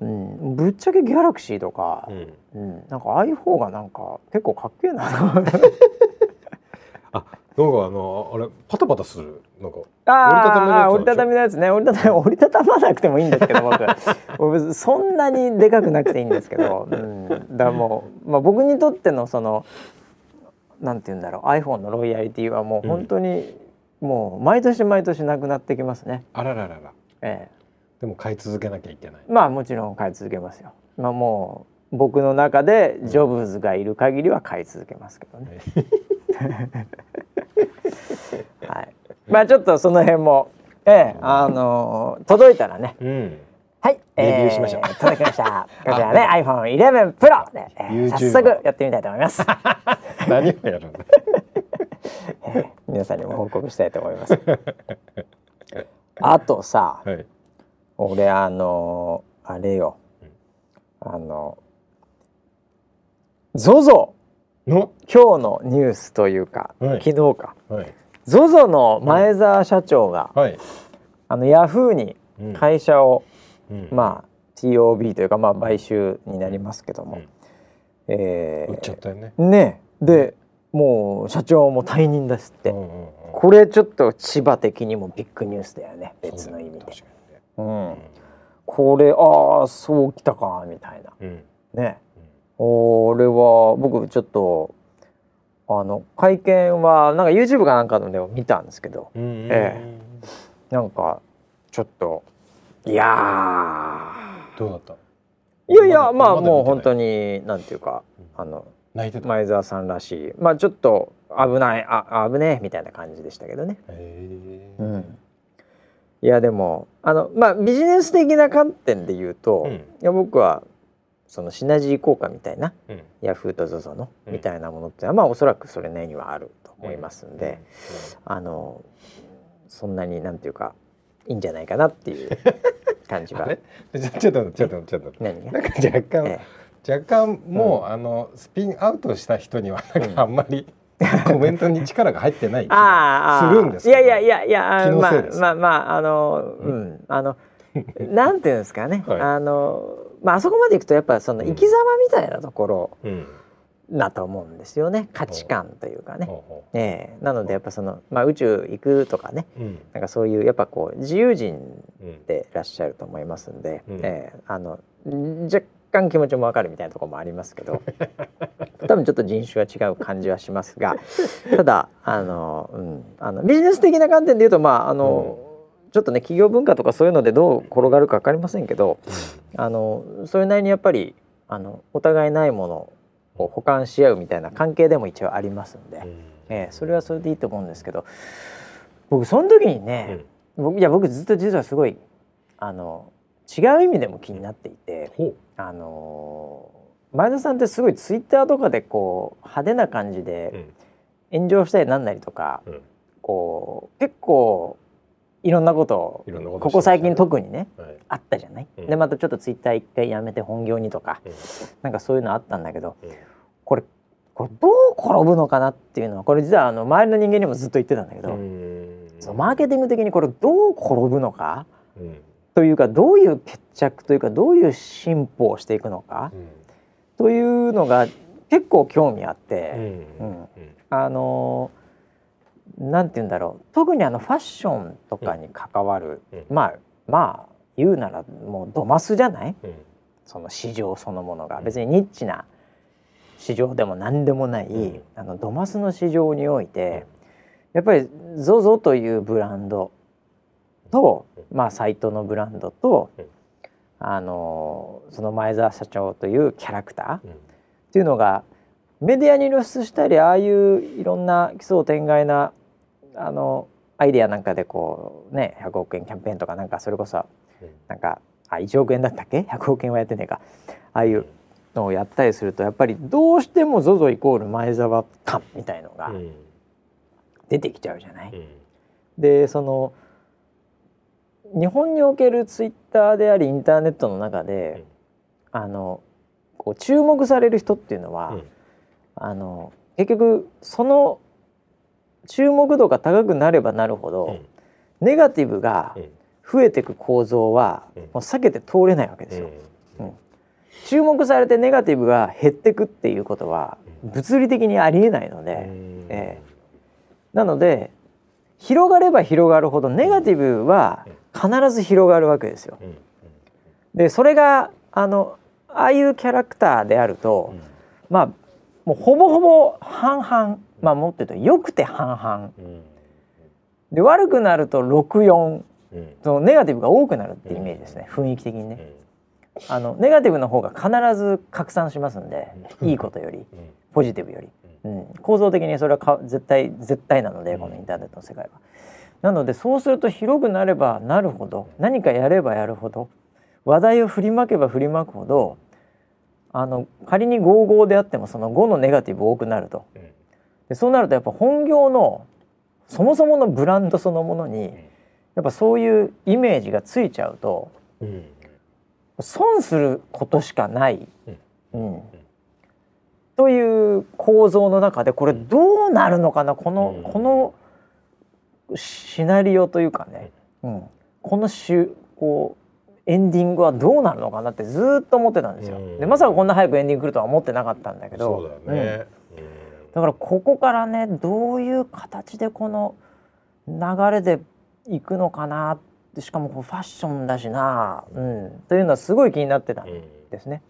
うん、ぶっちゃけギャラクシーとか、うん、うん、なんか iPhone がなんか結構かっけえな。なんかあのあれパタパタする？なんかああ折りたたみのやつね折りたたみ 折りたたまなくてもいいんですけど僕そんなにでかくなくていいんですけど、うん、だもう、まあ、僕にとってのそのなんて言うんだろう iPhone のロイヤリティはもう本当に、うん、もう毎年毎年なくなってきますね。あらららら。ええ。でも買い続けなきゃいけない。まあもちろん買い続けますよ。まあもう僕の中でジョブズがいる限りは買い続けますけどね。はい。まあちょっとその辺も、ええ、あのー、届いたらね。うん、はい、レビューしましょう。届きました。こちらね、iPhone 11 Pro で、えー、早速やってみたいと思います。何をやるんだ。えー、皆さんにも報告したいと思います。あとさ、はい、俺あのー、あれよ、あの ZOZO の？今日のニュースというか、はい、昨日か、はい、ZOZO の前澤社長が、はい、あのヤフーに会社をうん、まあ TOB というかまあ買収になりますけども、うん、えー、売っちゃったよね。ね。でもう社長も退任ですって、うんうんうん、これちょっと千葉的にもビッグニュースだよね。別の意味で。うん、うん、これああそうきたかみたいな、うん、ね、俺は僕ちょっとあの会見はなんか YouTube かなんかのでも見たんですけど、ええ、なんかちょっといやどうだった？いやいやまあもう本当になんていうか、あの前澤さんらしい。まあちょっと危ないあ危ねえみたいな感じでしたけどね。うん、いやでもあのまあビジネス的な観点で言うと、うん、いや僕はそのシナジー効果みたいな、うん、ヤフーと ZOZO の、みたいなものってまあおそらくそれなりにはあると思いますんで、あのそんなになんていうかいいんじゃないかなっていう感じは。ちょっとちょっとちょっと。何が？なんか若干、ええ、若干もう、うん、あのスピンアウトした人にはなんかあんまり、コメントに力が入ってない気がするんですいやいやいやいやまあまあまああのうん。あのなんていうんですかね、はい、あのまああそこまでいくとやっぱその生き様みたいなところ、うん。だと思うんですよね。価値観というかね。えー、なのでやっぱその、まあ、宇宙行くとかね、うん、なんかそういうやっぱこう自由人でいらっしゃると思いますんで、うん、えー、あの若干気持ちもわかるみたいなところもありますけど。多分ちょっと人種は違う感じはしますが。ただあの、うん、あのビジネス的な観点で言うとまああの、うん、ちょっとね企業文化とかそういうのでどう転がるか分かりませんけど、あのそれなりにやっぱりあのお互いないものこう補完し合うみたいな関係でも一応ありますんで、うん、えー、それはそれでいいと思うんですけど僕その時にね、うん、いや僕ずっと実はすごいあの違う意味でも気になっていて、あの前田さんってすごいツイッターとかでこう派手な感じで炎上したりなんなりとか、うん、こう結構いろんなことをここ最近特にね、はい、あったじゃない、うん、でまたちょっとツイッター一回やめて本業にとか、うん、なんかそういうのあったんだけど、うん、これこれどう転ぶのかなっていうのはこれ実はあの周りの人間にもずっと言ってたんだけどそのマーケティング的にこれどう転ぶのか、というかどういう決着というかどういう進歩をしていくのか、というのが結構興味あって、うん。あのーなんて言うんだろう。特にあのファッションとかに関わる、うん、まあまあ言うならもうドマスじゃない、うん、その市場そのものが。別にニッチな市場でも何でもない、うん、あのドマスの市場においてやっぱり ZOZO というブランドと、まあ、サイトのブランドと、あのその前澤社長というキャラクターっていうのがメディアに露出したりああいういろんな奇想天外なあのアイディアなんかでこうね100億円キャンペーンとかなんかそれこそなんかあ1億円だったっけ？100億円はやってねえか。ああいうのをやったりするとやっぱりどうしても ZOZO イコール前澤感みたいのが出てきちゃうじゃない？でその日本におけるツイッターでありインターネットの中で、あのこう注目される人っていうのは、あの結局その注目度が高くなればなるほど、うん、ネガティブが増えていく構造は、もう避けて通れないわけですよ。うん。注目されてネガティブが減っていくっていうことは物理的にありえないので、えー、なので広がれば広がるほどネガティブは必ず広がるわけですよ。でそれがあのああいうキャラクターであると、まあもうほぼほぼ半々まあ持ってるとよくて半々、で悪くなると64、そのネガティブが多くなるってイメージですね、雰囲気的にね、あのネガティブの方が必ず拡散しますんで、いいことより、ポジティブより、うん、構造的にそれはか絶対絶対なのでこのインターネットの世界は。なのでそうすると広くなればなるほど。何かやればやるほど話題を振りまけば振りまくほどあの仮に55であってもその5のネガティブ多くなると、でそうなるとやっぱ本業のそもそものブランドそのものにやっぱそういうイメージがついちゃうと、うん、損することしかない、うん、という構造の中でこれどうなるのかな？この、このシナリオというかね、うん、このしゅこうエンディングはどうなるのかなってずっと思ってたんですよ。でまさかこんな早くエンディング来るとは思ってなかったんだけど。そうだよね、だからここからねどういう形でこの流れでいくのかなしかもこうファッションだしな、うん、というのはすごい気になってたんですね。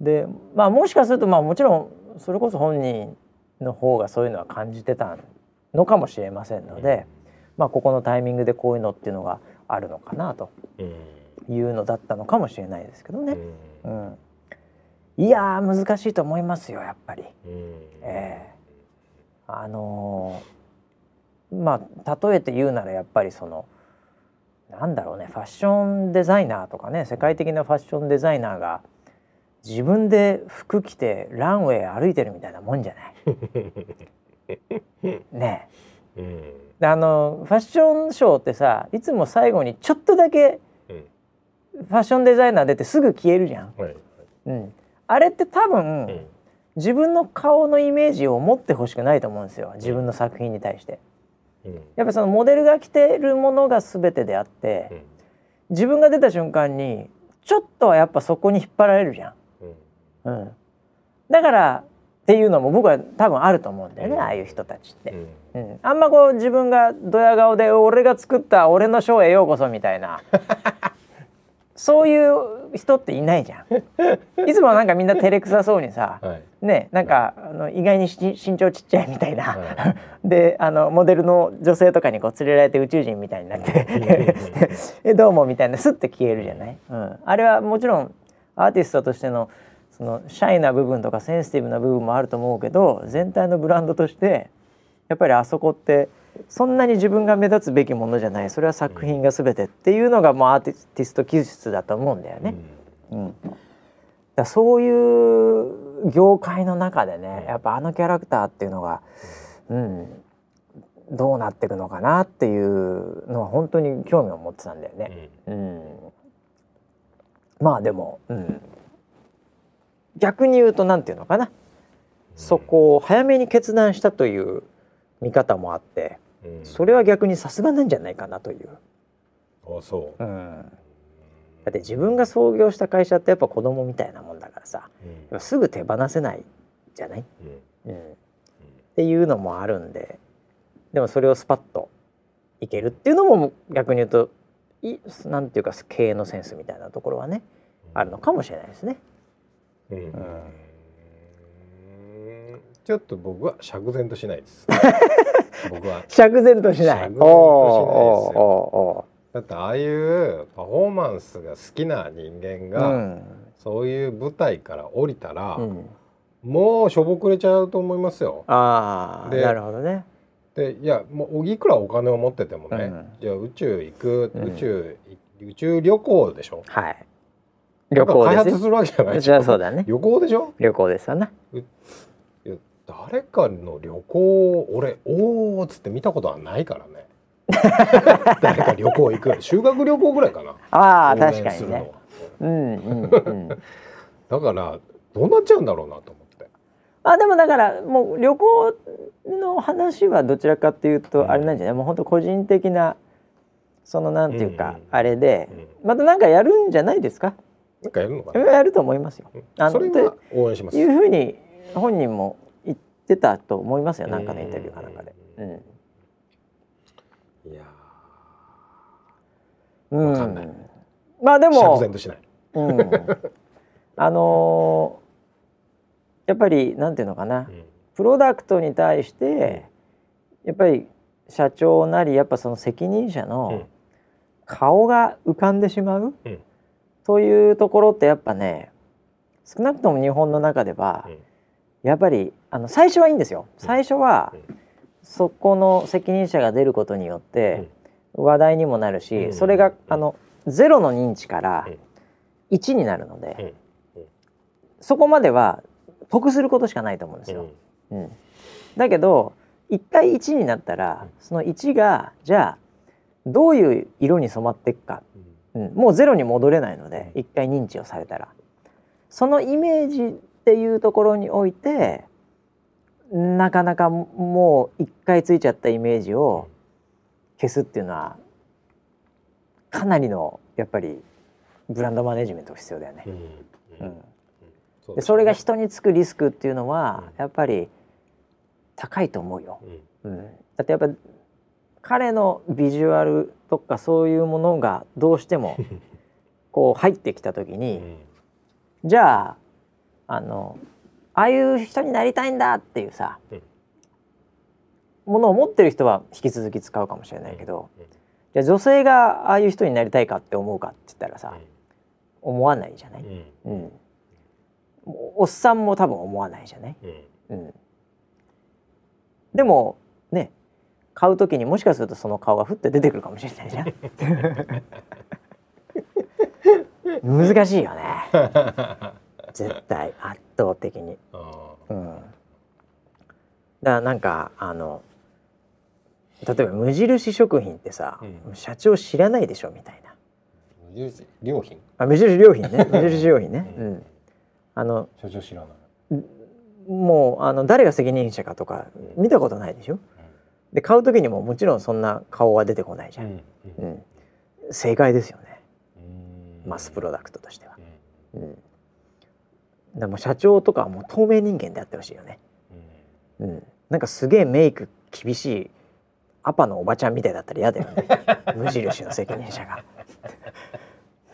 でまあもしかするとまあもちろんそれこそ本人の方がそういうのは感じてたのかもしれませんので、まあここのタイミングでこういうのっていうのがあるのかなと。いうのだったのかもしれないですけどね。うん、うん、いや難しいと思いますよやっぱり。うん、えー、あのー、まあ例えて言うならやっぱりそのなんだろうねファッションデザイナーとかね世界的なファッションデザイナーが自分で服着てランウェイ歩いてるみたいなもんじゃない。ねえ。うん、あのファッションショーってさいつも最後にちょっとだけファッションデザイナー出てすぐ消えるじゃん。はい、うん、あれって多分、うん、自分の顔のイメージを持ってほしくないと思うんですよ。自分の作品に対して。うん、やっぱそのモデルが着てるものが全てであって、うん、自分が出た瞬間にちょっとはやっぱそこに引っ張られるじゃん。うん、だからっていうのも僕は多分あると思うんだよね、ああいう人たちって、うん、あんまこう自分がドヤ顔で俺が作った俺のショーへようこそみたいな そういう人っていないじゃん。いつもなんかみんな照れくさそうにさ、はい、ねなんかあの意外に身長ちっちゃいみたいな、はい、であのモデルの女性とかにこう連れられて宇宙人みたいになって。え どうもみたいなスッて消えるじゃない、うん、あれはもちろんアーティストとしてのそのシャイな部分とかセンシティブな部分もあると思うけど全体のブランドとしてやっぱりあそこってそんなに自分が目立つべきものじゃない。それは作品が全てっていうのがもうアーティスト技術だと思うんだよね。うん、だそういう業界の中でねやっぱあのキャラクターっていうのが、うん、どうなっていくのかなっていうのは本当に興味を持ってたんだよね。うん、まあでも、うん、逆に言うと何て言うのかな。そこを早めに決断したという見方もあって。それは逆にさすがなんじゃないかなという。あそう、うん、だって自分が創業した会社ってやっぱ子供みたいなもんだからさ、うん、すぐ手放せないじゃない、うん、うん、っていうのもあるんで。でもそれをスパッといけるっていうのも逆に言うといなんていうか経営のセンスみたいなところはね、あるのかもしれないですね。うん。ちょっと僕は釈然としないです。僕は釈然としない釈然としないですよだってああいうパフォーマンスが好きな人間が、うん、そういう舞台から降りたら、うん、もうしょぼくれちゃうと思いますよ。あなるほどね。でいやもういくらお金を持っててもね、うん、じゃあ宇宙行く、宇宙宇宙旅行でしょ？はい。旅行開発するわけじゃないでしょ？そうだね。旅行でしょ？旅行ですよね。誰かの旅行俺おおっつって見たことはないからね。誰か旅行行く修学旅行ぐらいかな。ああ確かにね。うんうんうん。だからどうなっちゃうんだろうなと思って。あでもだからもう旅行の話はどちらかっていうとあれなんじゃない、うん、もう本当個人的なそのなんていうか、あれで、またなんかやるんじゃないですか？なんかやるのかな。やると思いますよ、あのそれは応援します。いうふうに本人もってたと思いますよなんかのインタビューかなんかで。うん、いやうん、まあでもうん、あのー、やっぱりなんていうのかな、うん、プロダクトに対してやっぱり社長なりやっぱその責任者の顔が浮かんでしまう、うん、というところってやっぱね少なくとも日本の中では、やっぱりあの最初はいいんですよ。最初はそこの責任者が出ることによって話題にもなるしそれがあのゼロの認知から1になるのでそこまでは得することしかないと思うんですよ。うん、だけど1回1になったらその1がじゃあどういう色に染まっていくか、うん、もうゼロに戻れないので1回認知をされたら。そのイメージっていうところにおいてなかなかもう一回ついちゃったイメージを消すっていうのはかなりのやっぱりブランドマネジメントが必要だよね。うんうんうでそれが人につくリスクっていうのはやっぱり高いと思うよ。うん。うん、だってやっぱ彼のビジュアルとかそういうものがどうしても こう入ってきた時うに、ん。じゃああのああいう人になりたいんだっていうさ、うん。ものを持ってる人は引き続き使うかもしれないけど、うん。じゃあ女性がああいう人になりたいかって思うかって言ったらさ、思わないじゃない、うん。うん、おっさんも多分思わないじゃない、うん。うん、でもね買う時にもしかするとその顔がふって出てくるかもしれないじゃん。難しいよね 絶対圧倒的に、あうん、だからなんかあの例えば無印食品ってさ、うん。社長知らないでしょみたいな。無印良品？あ無印良品ね。無印良品ね、ううん。ん、あの社長知らない。もうあの誰が責任者かとか見たことないでしょ？で買う時にももちろんそんな顔は出てこないじゃん、うん。うん。正解ですよね。うん。マスプロダクトとしては、うんうん、でも社長とかはもう透明人間であってほしいよね、うん。うん、なんかすげえメイク厳しいアパのおばちゃんみたいだったら嫌だよね。無印の責任者が。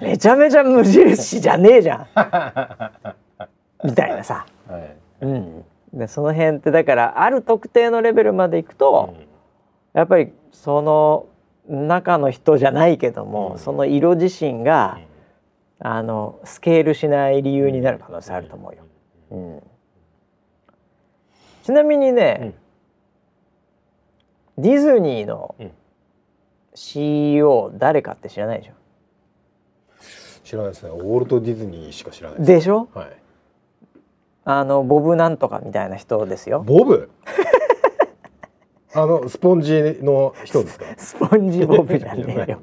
めちゃめちゃ無印じゃねえじゃん。みたいなさ、はい。うん、でその辺ってだからある特定のレベルまでいくと、やっぱりその中の人じゃないけども、うん。その色自身が、あのスケールしない理由になる可能性あると思うよ。うん、ちなみにね、ディズニーのうん。CEO 誰かって知らないでしょ？知らないですね。ウォルト・ディズニーしか知らないです。でしょ？はい。あのボブなんとかみたいな人ですよ。ボブ？あのスポンジの人ですか？スポンジボブじゃねえよ。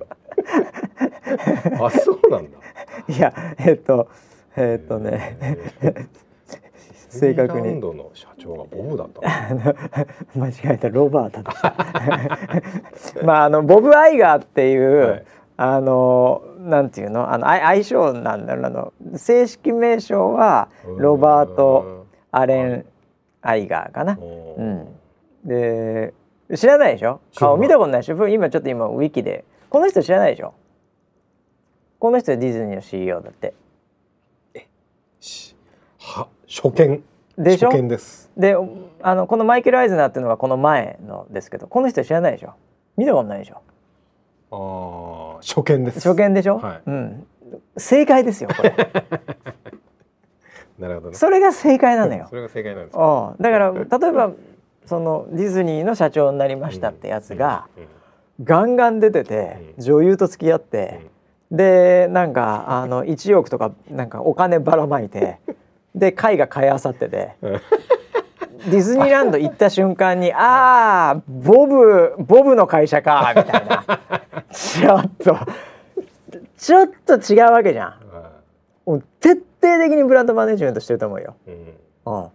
あそうなんだいやえっとえっとね正確に。の社長がボブだったの？間違えたロバートでした。まああのボブ・アイガーっていう、はい。あのなんていうの？あのあ愛称なんだろうあの正式名称はロバート・アレン・アイガーかな。ううん。ん、で知らないでしょ？顔見たことないでしょ？今ちょっと今ウィキで。この人知らないでしょ？この人ディズニーの CEO だって。しは初見。でしょ？初見です。であのこのマイケル・アイズナーっていうのがこの前のですけどこの人知らないでしょ？見たことないでしょ？あー初見です。初見でしょ、はい。うん、正解ですよこれ。なるほどね。それが正解なのよ。それが正解なんです。うん。だから例えばそのディズニーの社長になりましたってやつが、うん。ガンガン出てて、うん。女優と付き合って、でなんかあの1億とかなんかお金ばらまいてで絵画買いあさっててうんディズニーランド行った瞬間に「ああボブボブの会社か」みたいなちょっとちょっと違うわけじゃん。はもう徹底的にブランドマネジメントしてると思うよ。いうんうん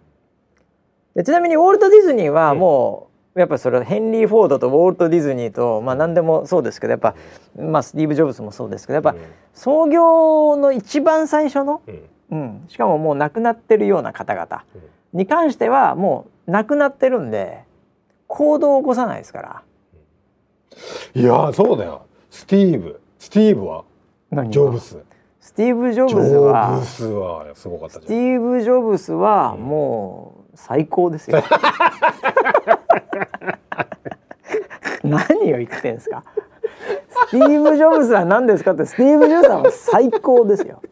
でちなみにウォルト・ディズニーはもう、やっぱそれはヘンリー・フォードとウォルト・ディズニーとまあ何でもそうですけどやっぱ、まあ、スティーブ・ジョブズもそうですけどやっぱ、創業の一番最初の、うん。うん、しかももう亡くなってるような方々に関してはもう亡くなってるんで行動を起こさないですから。いやーそうだよ。スティーブ。スティーブはジョブススティーブ・ジョブズはスティーブ・ジョブズはもう最高ですよ。何を言ってんですか。スティーブ・ジョブズは何ですかってスティーブ・ジョブズは最高ですよ。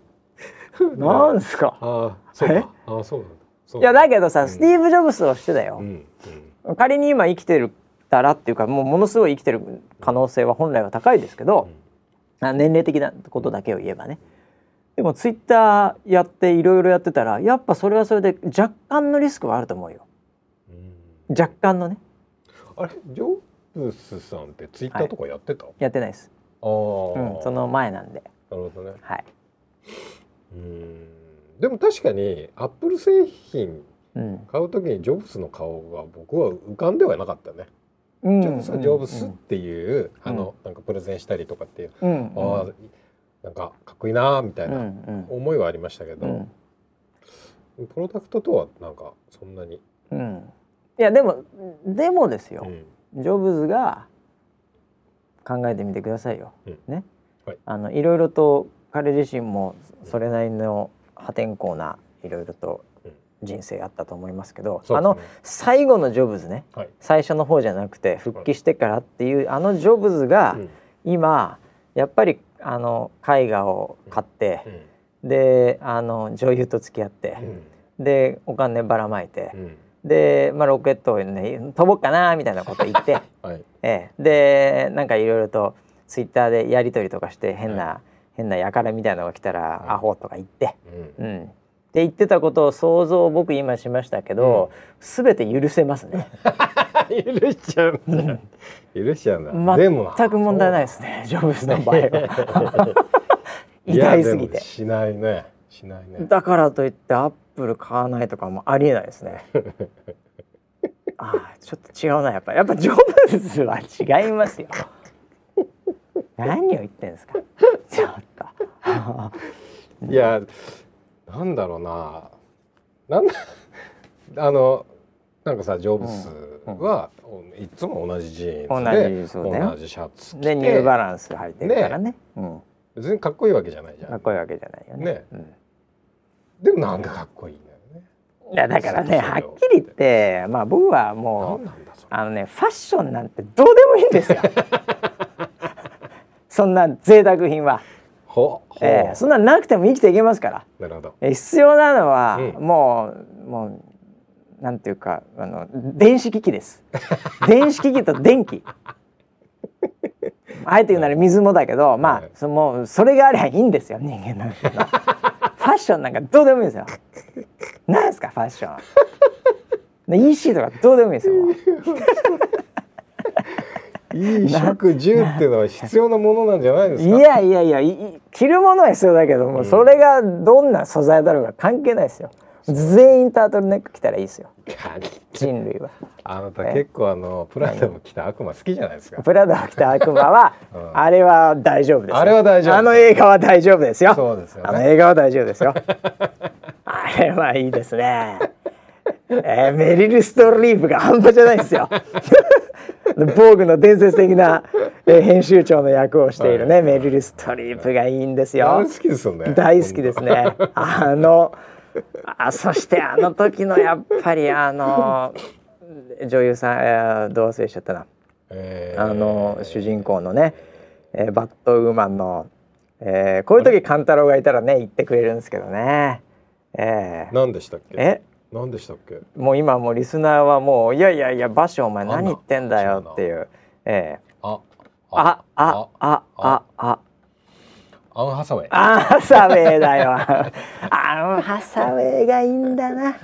なんですか。ああそうかああそうなんだいやだけどさ、うんスティーブ・ジョブズをしてだよう。ん仮に今生きてるたらっていうかもうものすごい生きてる可能性は本来は高いですけど、あ年齢的なことだけを言えばね。でもツイッターやっていろいろやってたらやっぱそれはそれで若干のリスクはあると思うよ。うん若干のねあれジョブスさんってツイッターとかやってた、やってないです。ああ、うん、その前なんで。なるほどねはい。うんでも確かにアップル製品うん。買う時にジョブスの顔が僕は浮かんではなかったね、うんジョブスはジョブスっていう、あのなんかプレゼンしたりとかっていう、うん。うん。ああなんかかっこいいなみたいな思いはありましたけど、うん。うん、プロダクトとはなんかそんなに、うん、いやでもでもですよ、うん、ジョブズが考えてみてくださいよ、うん、ね、はい、あのいろいろと彼自身もそれなりの破天荒ないろいろと人生あったと思いますけど、ね、あの最後のジョブズね、はい、最初の方じゃなくて復帰してからっていう、あのジョブズが今やっぱりあの絵画を買って、であの女優と付き合って、でお金ばらまいて、で、まあ、ロケットをね飛ぼうかなみたいなこと言って、はい、ええ、でなんかいろいろとツイッターでやり取りとかして変な、はい、変な輩みたいなのが来たら、アホとか言って、うん、うん。って言ってたことを想像僕今しましたけど、す、うん、べ、て許せますね。許しちゃうんだ。許しちゃうんだ。全く問題ないですね。ジョブズの場合は。痛いすぎて。しないね。しないね。だからといってアップル買わないとかもありえないですね。ああ、ちょっと違うなやっぱやっぱジョブズは違いますよ。何を言ってんですか。ちょっと。いや。なんだろうななんだあのなんかさジョブスは、うん、いつも同じジーンズで同じシャツでニューバランス履いてるからね、ね。うん、別にかっこいいわけじゃないじゃん。かっこいいわけじゃないよね、ね。うん、でもなんかかっこいいんだよね。いやだからねはっきり言ってまあ僕はもうあのねファッションなんてどうでもいいんですよ。そんな贅沢品は。ほえー、そんななくても生きていけますから。なるほど、えー、必要なのは、うん、もうもうなんていうかあの電子機器です。電子機器と電気。あえて言うなら水もだけど、まあ、はい、そのそれがありゃいいんですよ人間なんてファッションなんかどうでもいいですよ。何ですかファッション。EC とかどうでもいいですよいい食住っていうのは必要なものなんじゃないですか？いやいやいや着るものは必要だけども、うん、それがどんな素材だろうが関係ないですよ全員タートルネック着たらいいですよ。人類は。あなた結構あのプラダを着た悪魔好きじゃないですか。プラダを着た悪魔は、うん、あれは大丈夫ですあれは大丈夫あの映画は大丈夫ですよ。そうですよ、ね、あの映画は大丈夫ですよ。あれはいいですね。えー、メリル・ストリープが半端じゃないですよ。防具の伝説的な、えー、編集長の役をしているね、はい、メリル・ストリープがいいんですよ。大好きですよね。大好きですね。あのあそしてあの時のやっぱりあの女優さん、えー、どう忘れしちゃったな、えー、あの主人公のね、えー、バットウーマンの、えー、こういう時勘太郎がいたらね言ってくれるんですけどね。えー、何でしたっけ？え？何でしたっけ？もう今もうリスナーはもういやいやいやバッションお前何言ってんだよっていう。ええああああああアンハサウェイ。アンハサウェイだよ。アンハサウェイがいいんだな。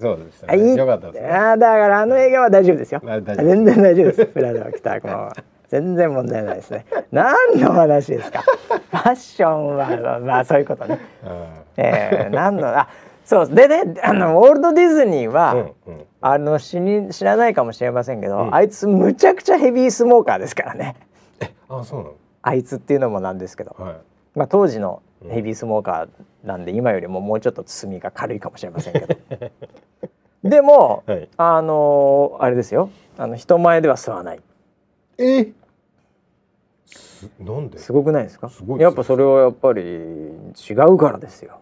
そうですね。よかったです、ね、あだからあの映画は大丈夫ですよ。全然大丈夫です。プラダを着た悪魔は全然問題ないですね。何の話ですか？ファッションはまあそういうことね、うん、えー、何のあそうでねあのウォルト・ディズニーは、うんうん、あの知に知らないかもしれませんけど、うん、あいつむちゃくちゃヘビースモーカーですからね。あそうなの？あいつっていうのもなんですけど、はい、まあ、当時のヘビースモーカーなんで、今よりももうちょっと包みが軽いかもしれませんけど。でも、はい、あのあれですよ。あの人前では吸わない。え？なんで？すごくないですか？やっぱそれはやっぱり違うからですよ。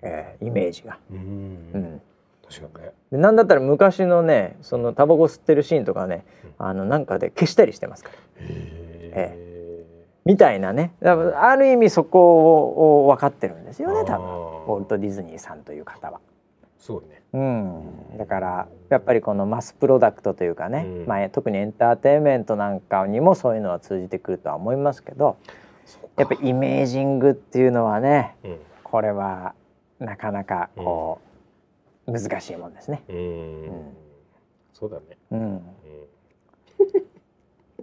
えー、イメージが。うん、確かにね。なんだったら昔のねそのタバコ吸ってるシーンとかね、うん、あのなんかで消したりしてますから。えー、みたいなね。ある意味そこを分かってるんですよね多分。ウォルト・ディズニーさんという方は。すごいね、うん、だからやっぱりこのマスプロダクトというかね、うん、まあ、特にエンターテインメントなんかにもそういうのは通じてくるとは思いますけどやっぱイメージングっていうのはね、うん、これはなかなかこう、うん、難しいもんですね。うん、そうだね。うん。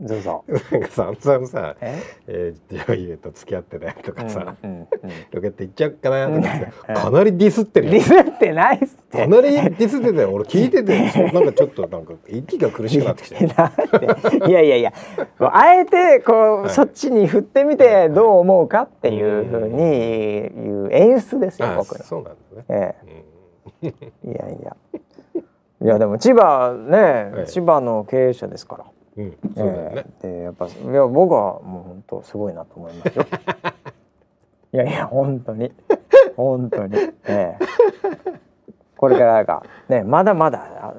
そうそなんか散々さえ？えー、女優と付き合ってねとかさ、うんうんうんロケット行っちゃうかなとかかなりディスってるよ。ディスってないっすって。かなりディスってたよ俺聞いててなんかちょっとなんか息が苦しくなってきて。いやいやいや。あえてこう、はいそっちに振ってみてどう思うかっていうふうに言う演出ですよあ僕の。そうなんですね、えうん。え、いやいや。いやでも千葉ね、はい。千葉の経営者ですから。うん、そうだよね、ええでやっぱいや僕はもう本当すごいなと思いますよ。いやいや本当に。本当に、ええ、これからが。ねまだまだあ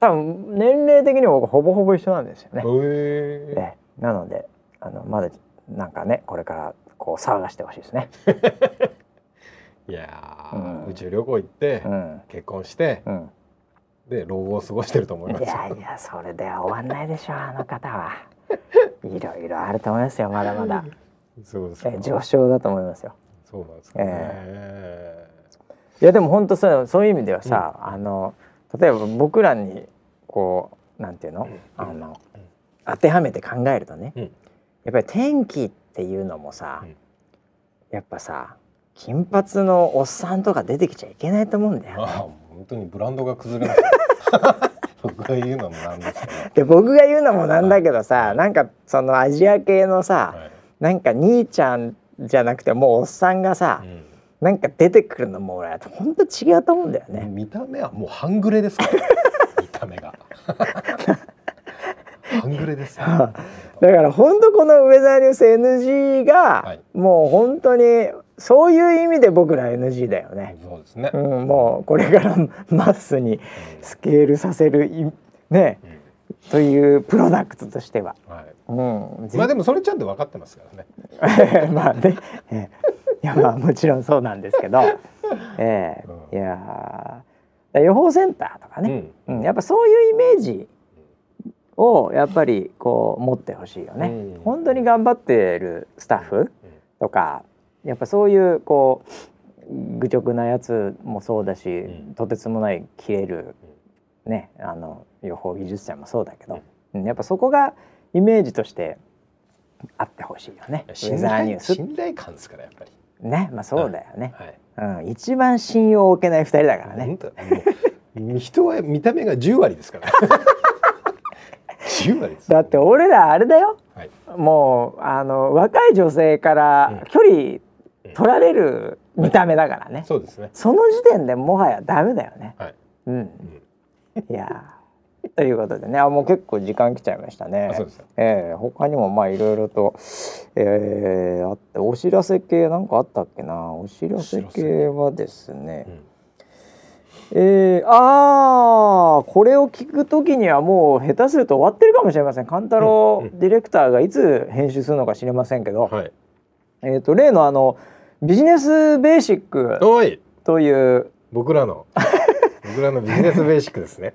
多分年齢的にも僕ほぼほぼ一緒なんですよね。へえええ。なのであのまだなんかねこれからこう騒がしてほしいですね。いやー、うん。宇宙旅行行って、うん。結婚してうん。で老後を過ごしてると思います。いやいやそれでは終わんないでしょあの方は。いろいろあると思いますよまだまだ。そうですか。ええ上昇だと思いますよ。そうなんですかね、いやでも本当そうそういう意味ではさ、あの例えば僕らにこうなんていうの、あの当てはめて考えるとね、うん。やっぱり天気っていうのもさ、うん。やっぱさ金髪のおっさんとか出てきちゃいけないと思うんだよ。本当にブランドが崩れますよ。僕が言うのもなんですけど、で僕が言うのもなんだけどさ、なんかそのアジア系のさ、はい。なんか兄ちゃんじゃなくてもうおっさんがさ、うん。なんか出てくるのも俺本当違うと思うんだよね。見た目はもう半グレですから 見た目が。半グレですよ。だから本当このウェザーニュース NG が、はい。もう本当にそういう意味で僕ら NG だよね。そうですね、うん、もうこれからマスにスケールさせるいねうん。というプロダクトとしては。はい。うん、まあでもそれちゃんと分かってますからね。まあね、ええ。いやまあもちろんそうなんですけど、ええ。うん。いやー。予報センターとかね、うん。うん。やっぱそういうイメージをやっぱりこう持ってほしいよね、うん。本当に頑張ってるスタッフとかやっぱそういうこう愚直なやつもそうだし、ん。とてつもない切れる、ねあの予報技術者もそうだけど、うん。やっぱそこがイメージとしてあってほしいよね。信ザーニュース。頼信頼感ですからやっぱり。ねまあそうだよね、はい。うん、一番信用を置けない二人だからね。人は見た目が10割ですから。10割だって俺らあれだよ。はい。もうあの若い女性から距離取られる見た目だからね、そうですね。その時点でもはやダメだよね。はい。うん。いやー。ということでね、あもう結構時間来ちゃいましたね。あそうですよ。えー他にもまあいろいろと、えーあってお知らせ系なんかあったっけな？お知らせ系はですね、えー、ああこれを聞くときにはもう下手すると終わってるかもしれません。勘太郎うんうん。ディレクターがいつ編集するのか知れませんけど、はい。えっ、と例のあのビジネスベーシックという。僕らの。僕らのビジネスベーシックですね。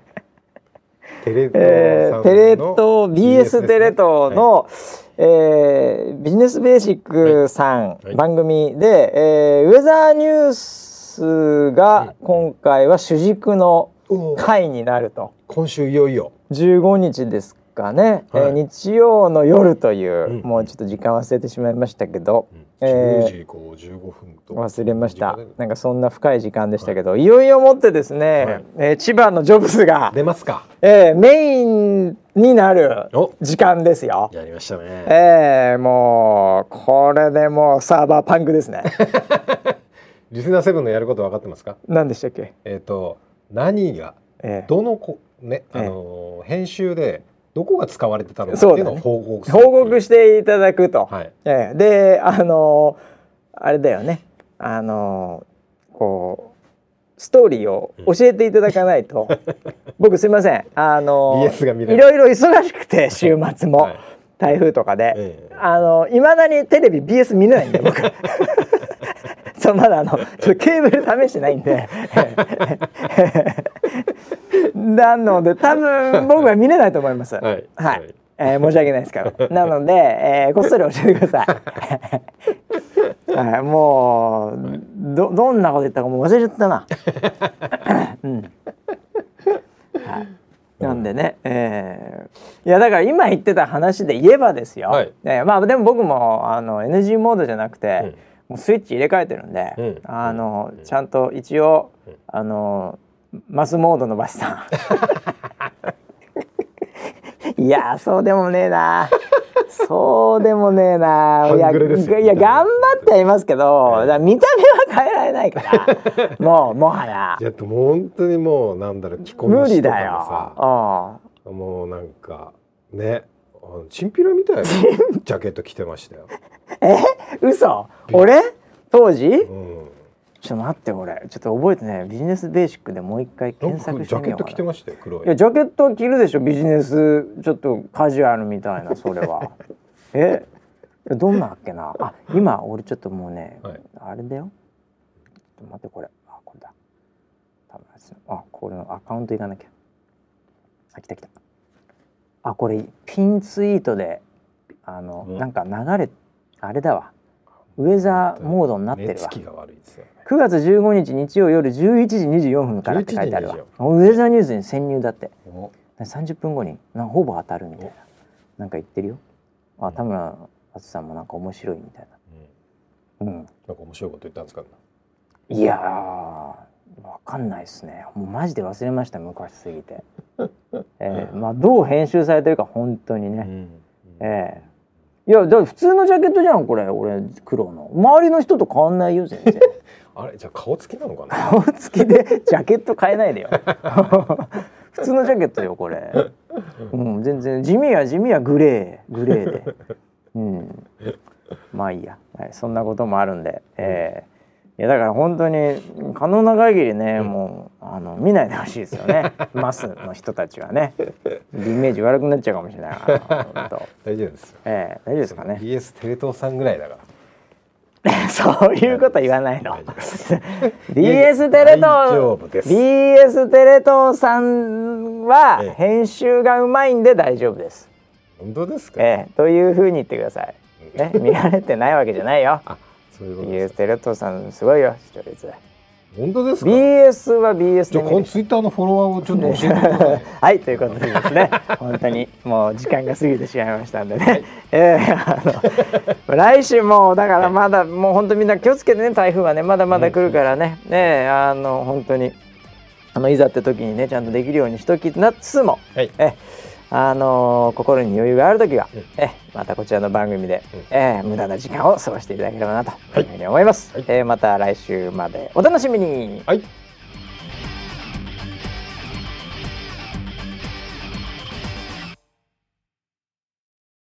テレえー、東さんのテレ東 BS テレ東の、えービジネスベーシックさん、はい。番組で、えーウェザーニュースが今回は主軸の回になると。今週いよいよ。15日ですかね、はい。えー日曜の夜という、うん。もうちょっと時間忘れてしまいましたけど、うんえー10時55分と。忘れました。なんかそんな深い時間でしたけど、い、よいよもってですね、はい。えー千葉のジョブズが、出ますか。えーメインになるお。時間ですよ。やりましたね。えー、もうこれでもうサーバーパンクですね。リスナーセブンのやること分かってますか？何でしたっけ？えっ、と何がえー。どのこねあのー。編集でどこが使われてたのかっていうのを報告する。報告していただくと。はい。えーであのーあれだよね。あのーこうストーリーを教えていただかないと、僕すいません。あのい。いろいろ忙しくて週末も、はい。台風とかで、ええ。あのいまだにテレビ BS 見れないんで僕 まだあの ちょっとケーブル試してないんで。なので多分僕は見れないと思います。はい。はい。えー申し訳ないですから。なので、えーこっそり教えてください。はい。もうどどんなこと言ったかもう忘れちゃったな。うん。はい。なんでね、えー、いやだから今言ってた話で言えばですよ、はい、えー、まあでも僕もあの NG モードじゃなくて、うん、もうスイッチ入れ替えてるんで、うん、あの、ちゃんと一応、あのマスモードのバシさんいやそうでもねえなそうでもねえな。いや、いや頑張ってはいますけど、だ見た目は変えられないから。もうもはや。いや、もう本当にもうなんだろう着込み無理だよ。もうなんかね、チンピラみたいな ジャケット着てましたよ。え、嘘？俺？当時？うん。ちょっと待って俺ちょっと覚えてねビジネスベーシックでもう一回検索してみよう。ジャケット着てましたよ黒い。いやジャケット着るでしょビジネス。ちょっとカジュアルみたいなそれは。え？どんなっけな？あ今俺ちょっともうね、はい、あれだよ。ちょっと待ってこれ。あこれだ。多分あこれのアカウントいかなきゃ。あ来た来たあこれピンツイートであの、うん、なんか流れあれだわウェザーモードになってるわ。9月15日日曜夜11時24分からって書いてあるわ。ウェザーニュースに潜入だって。30分後になほぼ当たるみたいな。なんか言ってるよ。あ田村淳さんもなんか面白いみたいな。うん。なんか面白いこと言ったんですか？いやわかんないですね。もうマジで忘れました昔すぎて。えー、まあどう編集されてるか本当にね。うん、ええー。いやだ普通のジャケットじゃんこれ俺黒の。周りの人と変わんないよ全然。あれじゃあ顔つきなのかな？顔つきで ジャケット変えないでよ。普通のジャケットよこれ。うん。全然。地味は地味はグレー。グレーで。うん。まあいいや、はい、そんなこともあるんで、えー、いやだから本当に可能な限りね、うん、もうあの見ないでほしいですよね。マスの人たちはね。イメージ悪くなっちゃうかもしれない。大丈夫ですええー、大丈夫ですかね。BS テレ東さんぐらいだから。そういうこと言わないの。BS テレ東 BS テレ東さんは編集がうまいんで大丈夫です。本当ですか、ええー、というふうに言ってください、ね、見られてないわけじゃないよそういうこと BS テレ東さんすごいよ視聴率本当ですか？BS は BS じゃこのツイッターのフォロワーをちょっと教えてください。はいということでですね。本当にもう時間が過ぎてしまいましたんでね、はい、えー、あの来週もだからまだもう本当みんな気をつけてね台風はねまだまだ来るからね、ねあの本当にあのいざって時にねちゃんとできるようにしときなつも、はい、えあの心に余裕がある時は、うん、えまたこちらの番組で、うん、えー、無駄な時間を過ごしていただければなというふうに思います、はい、えー、また来週までお楽しみに、はい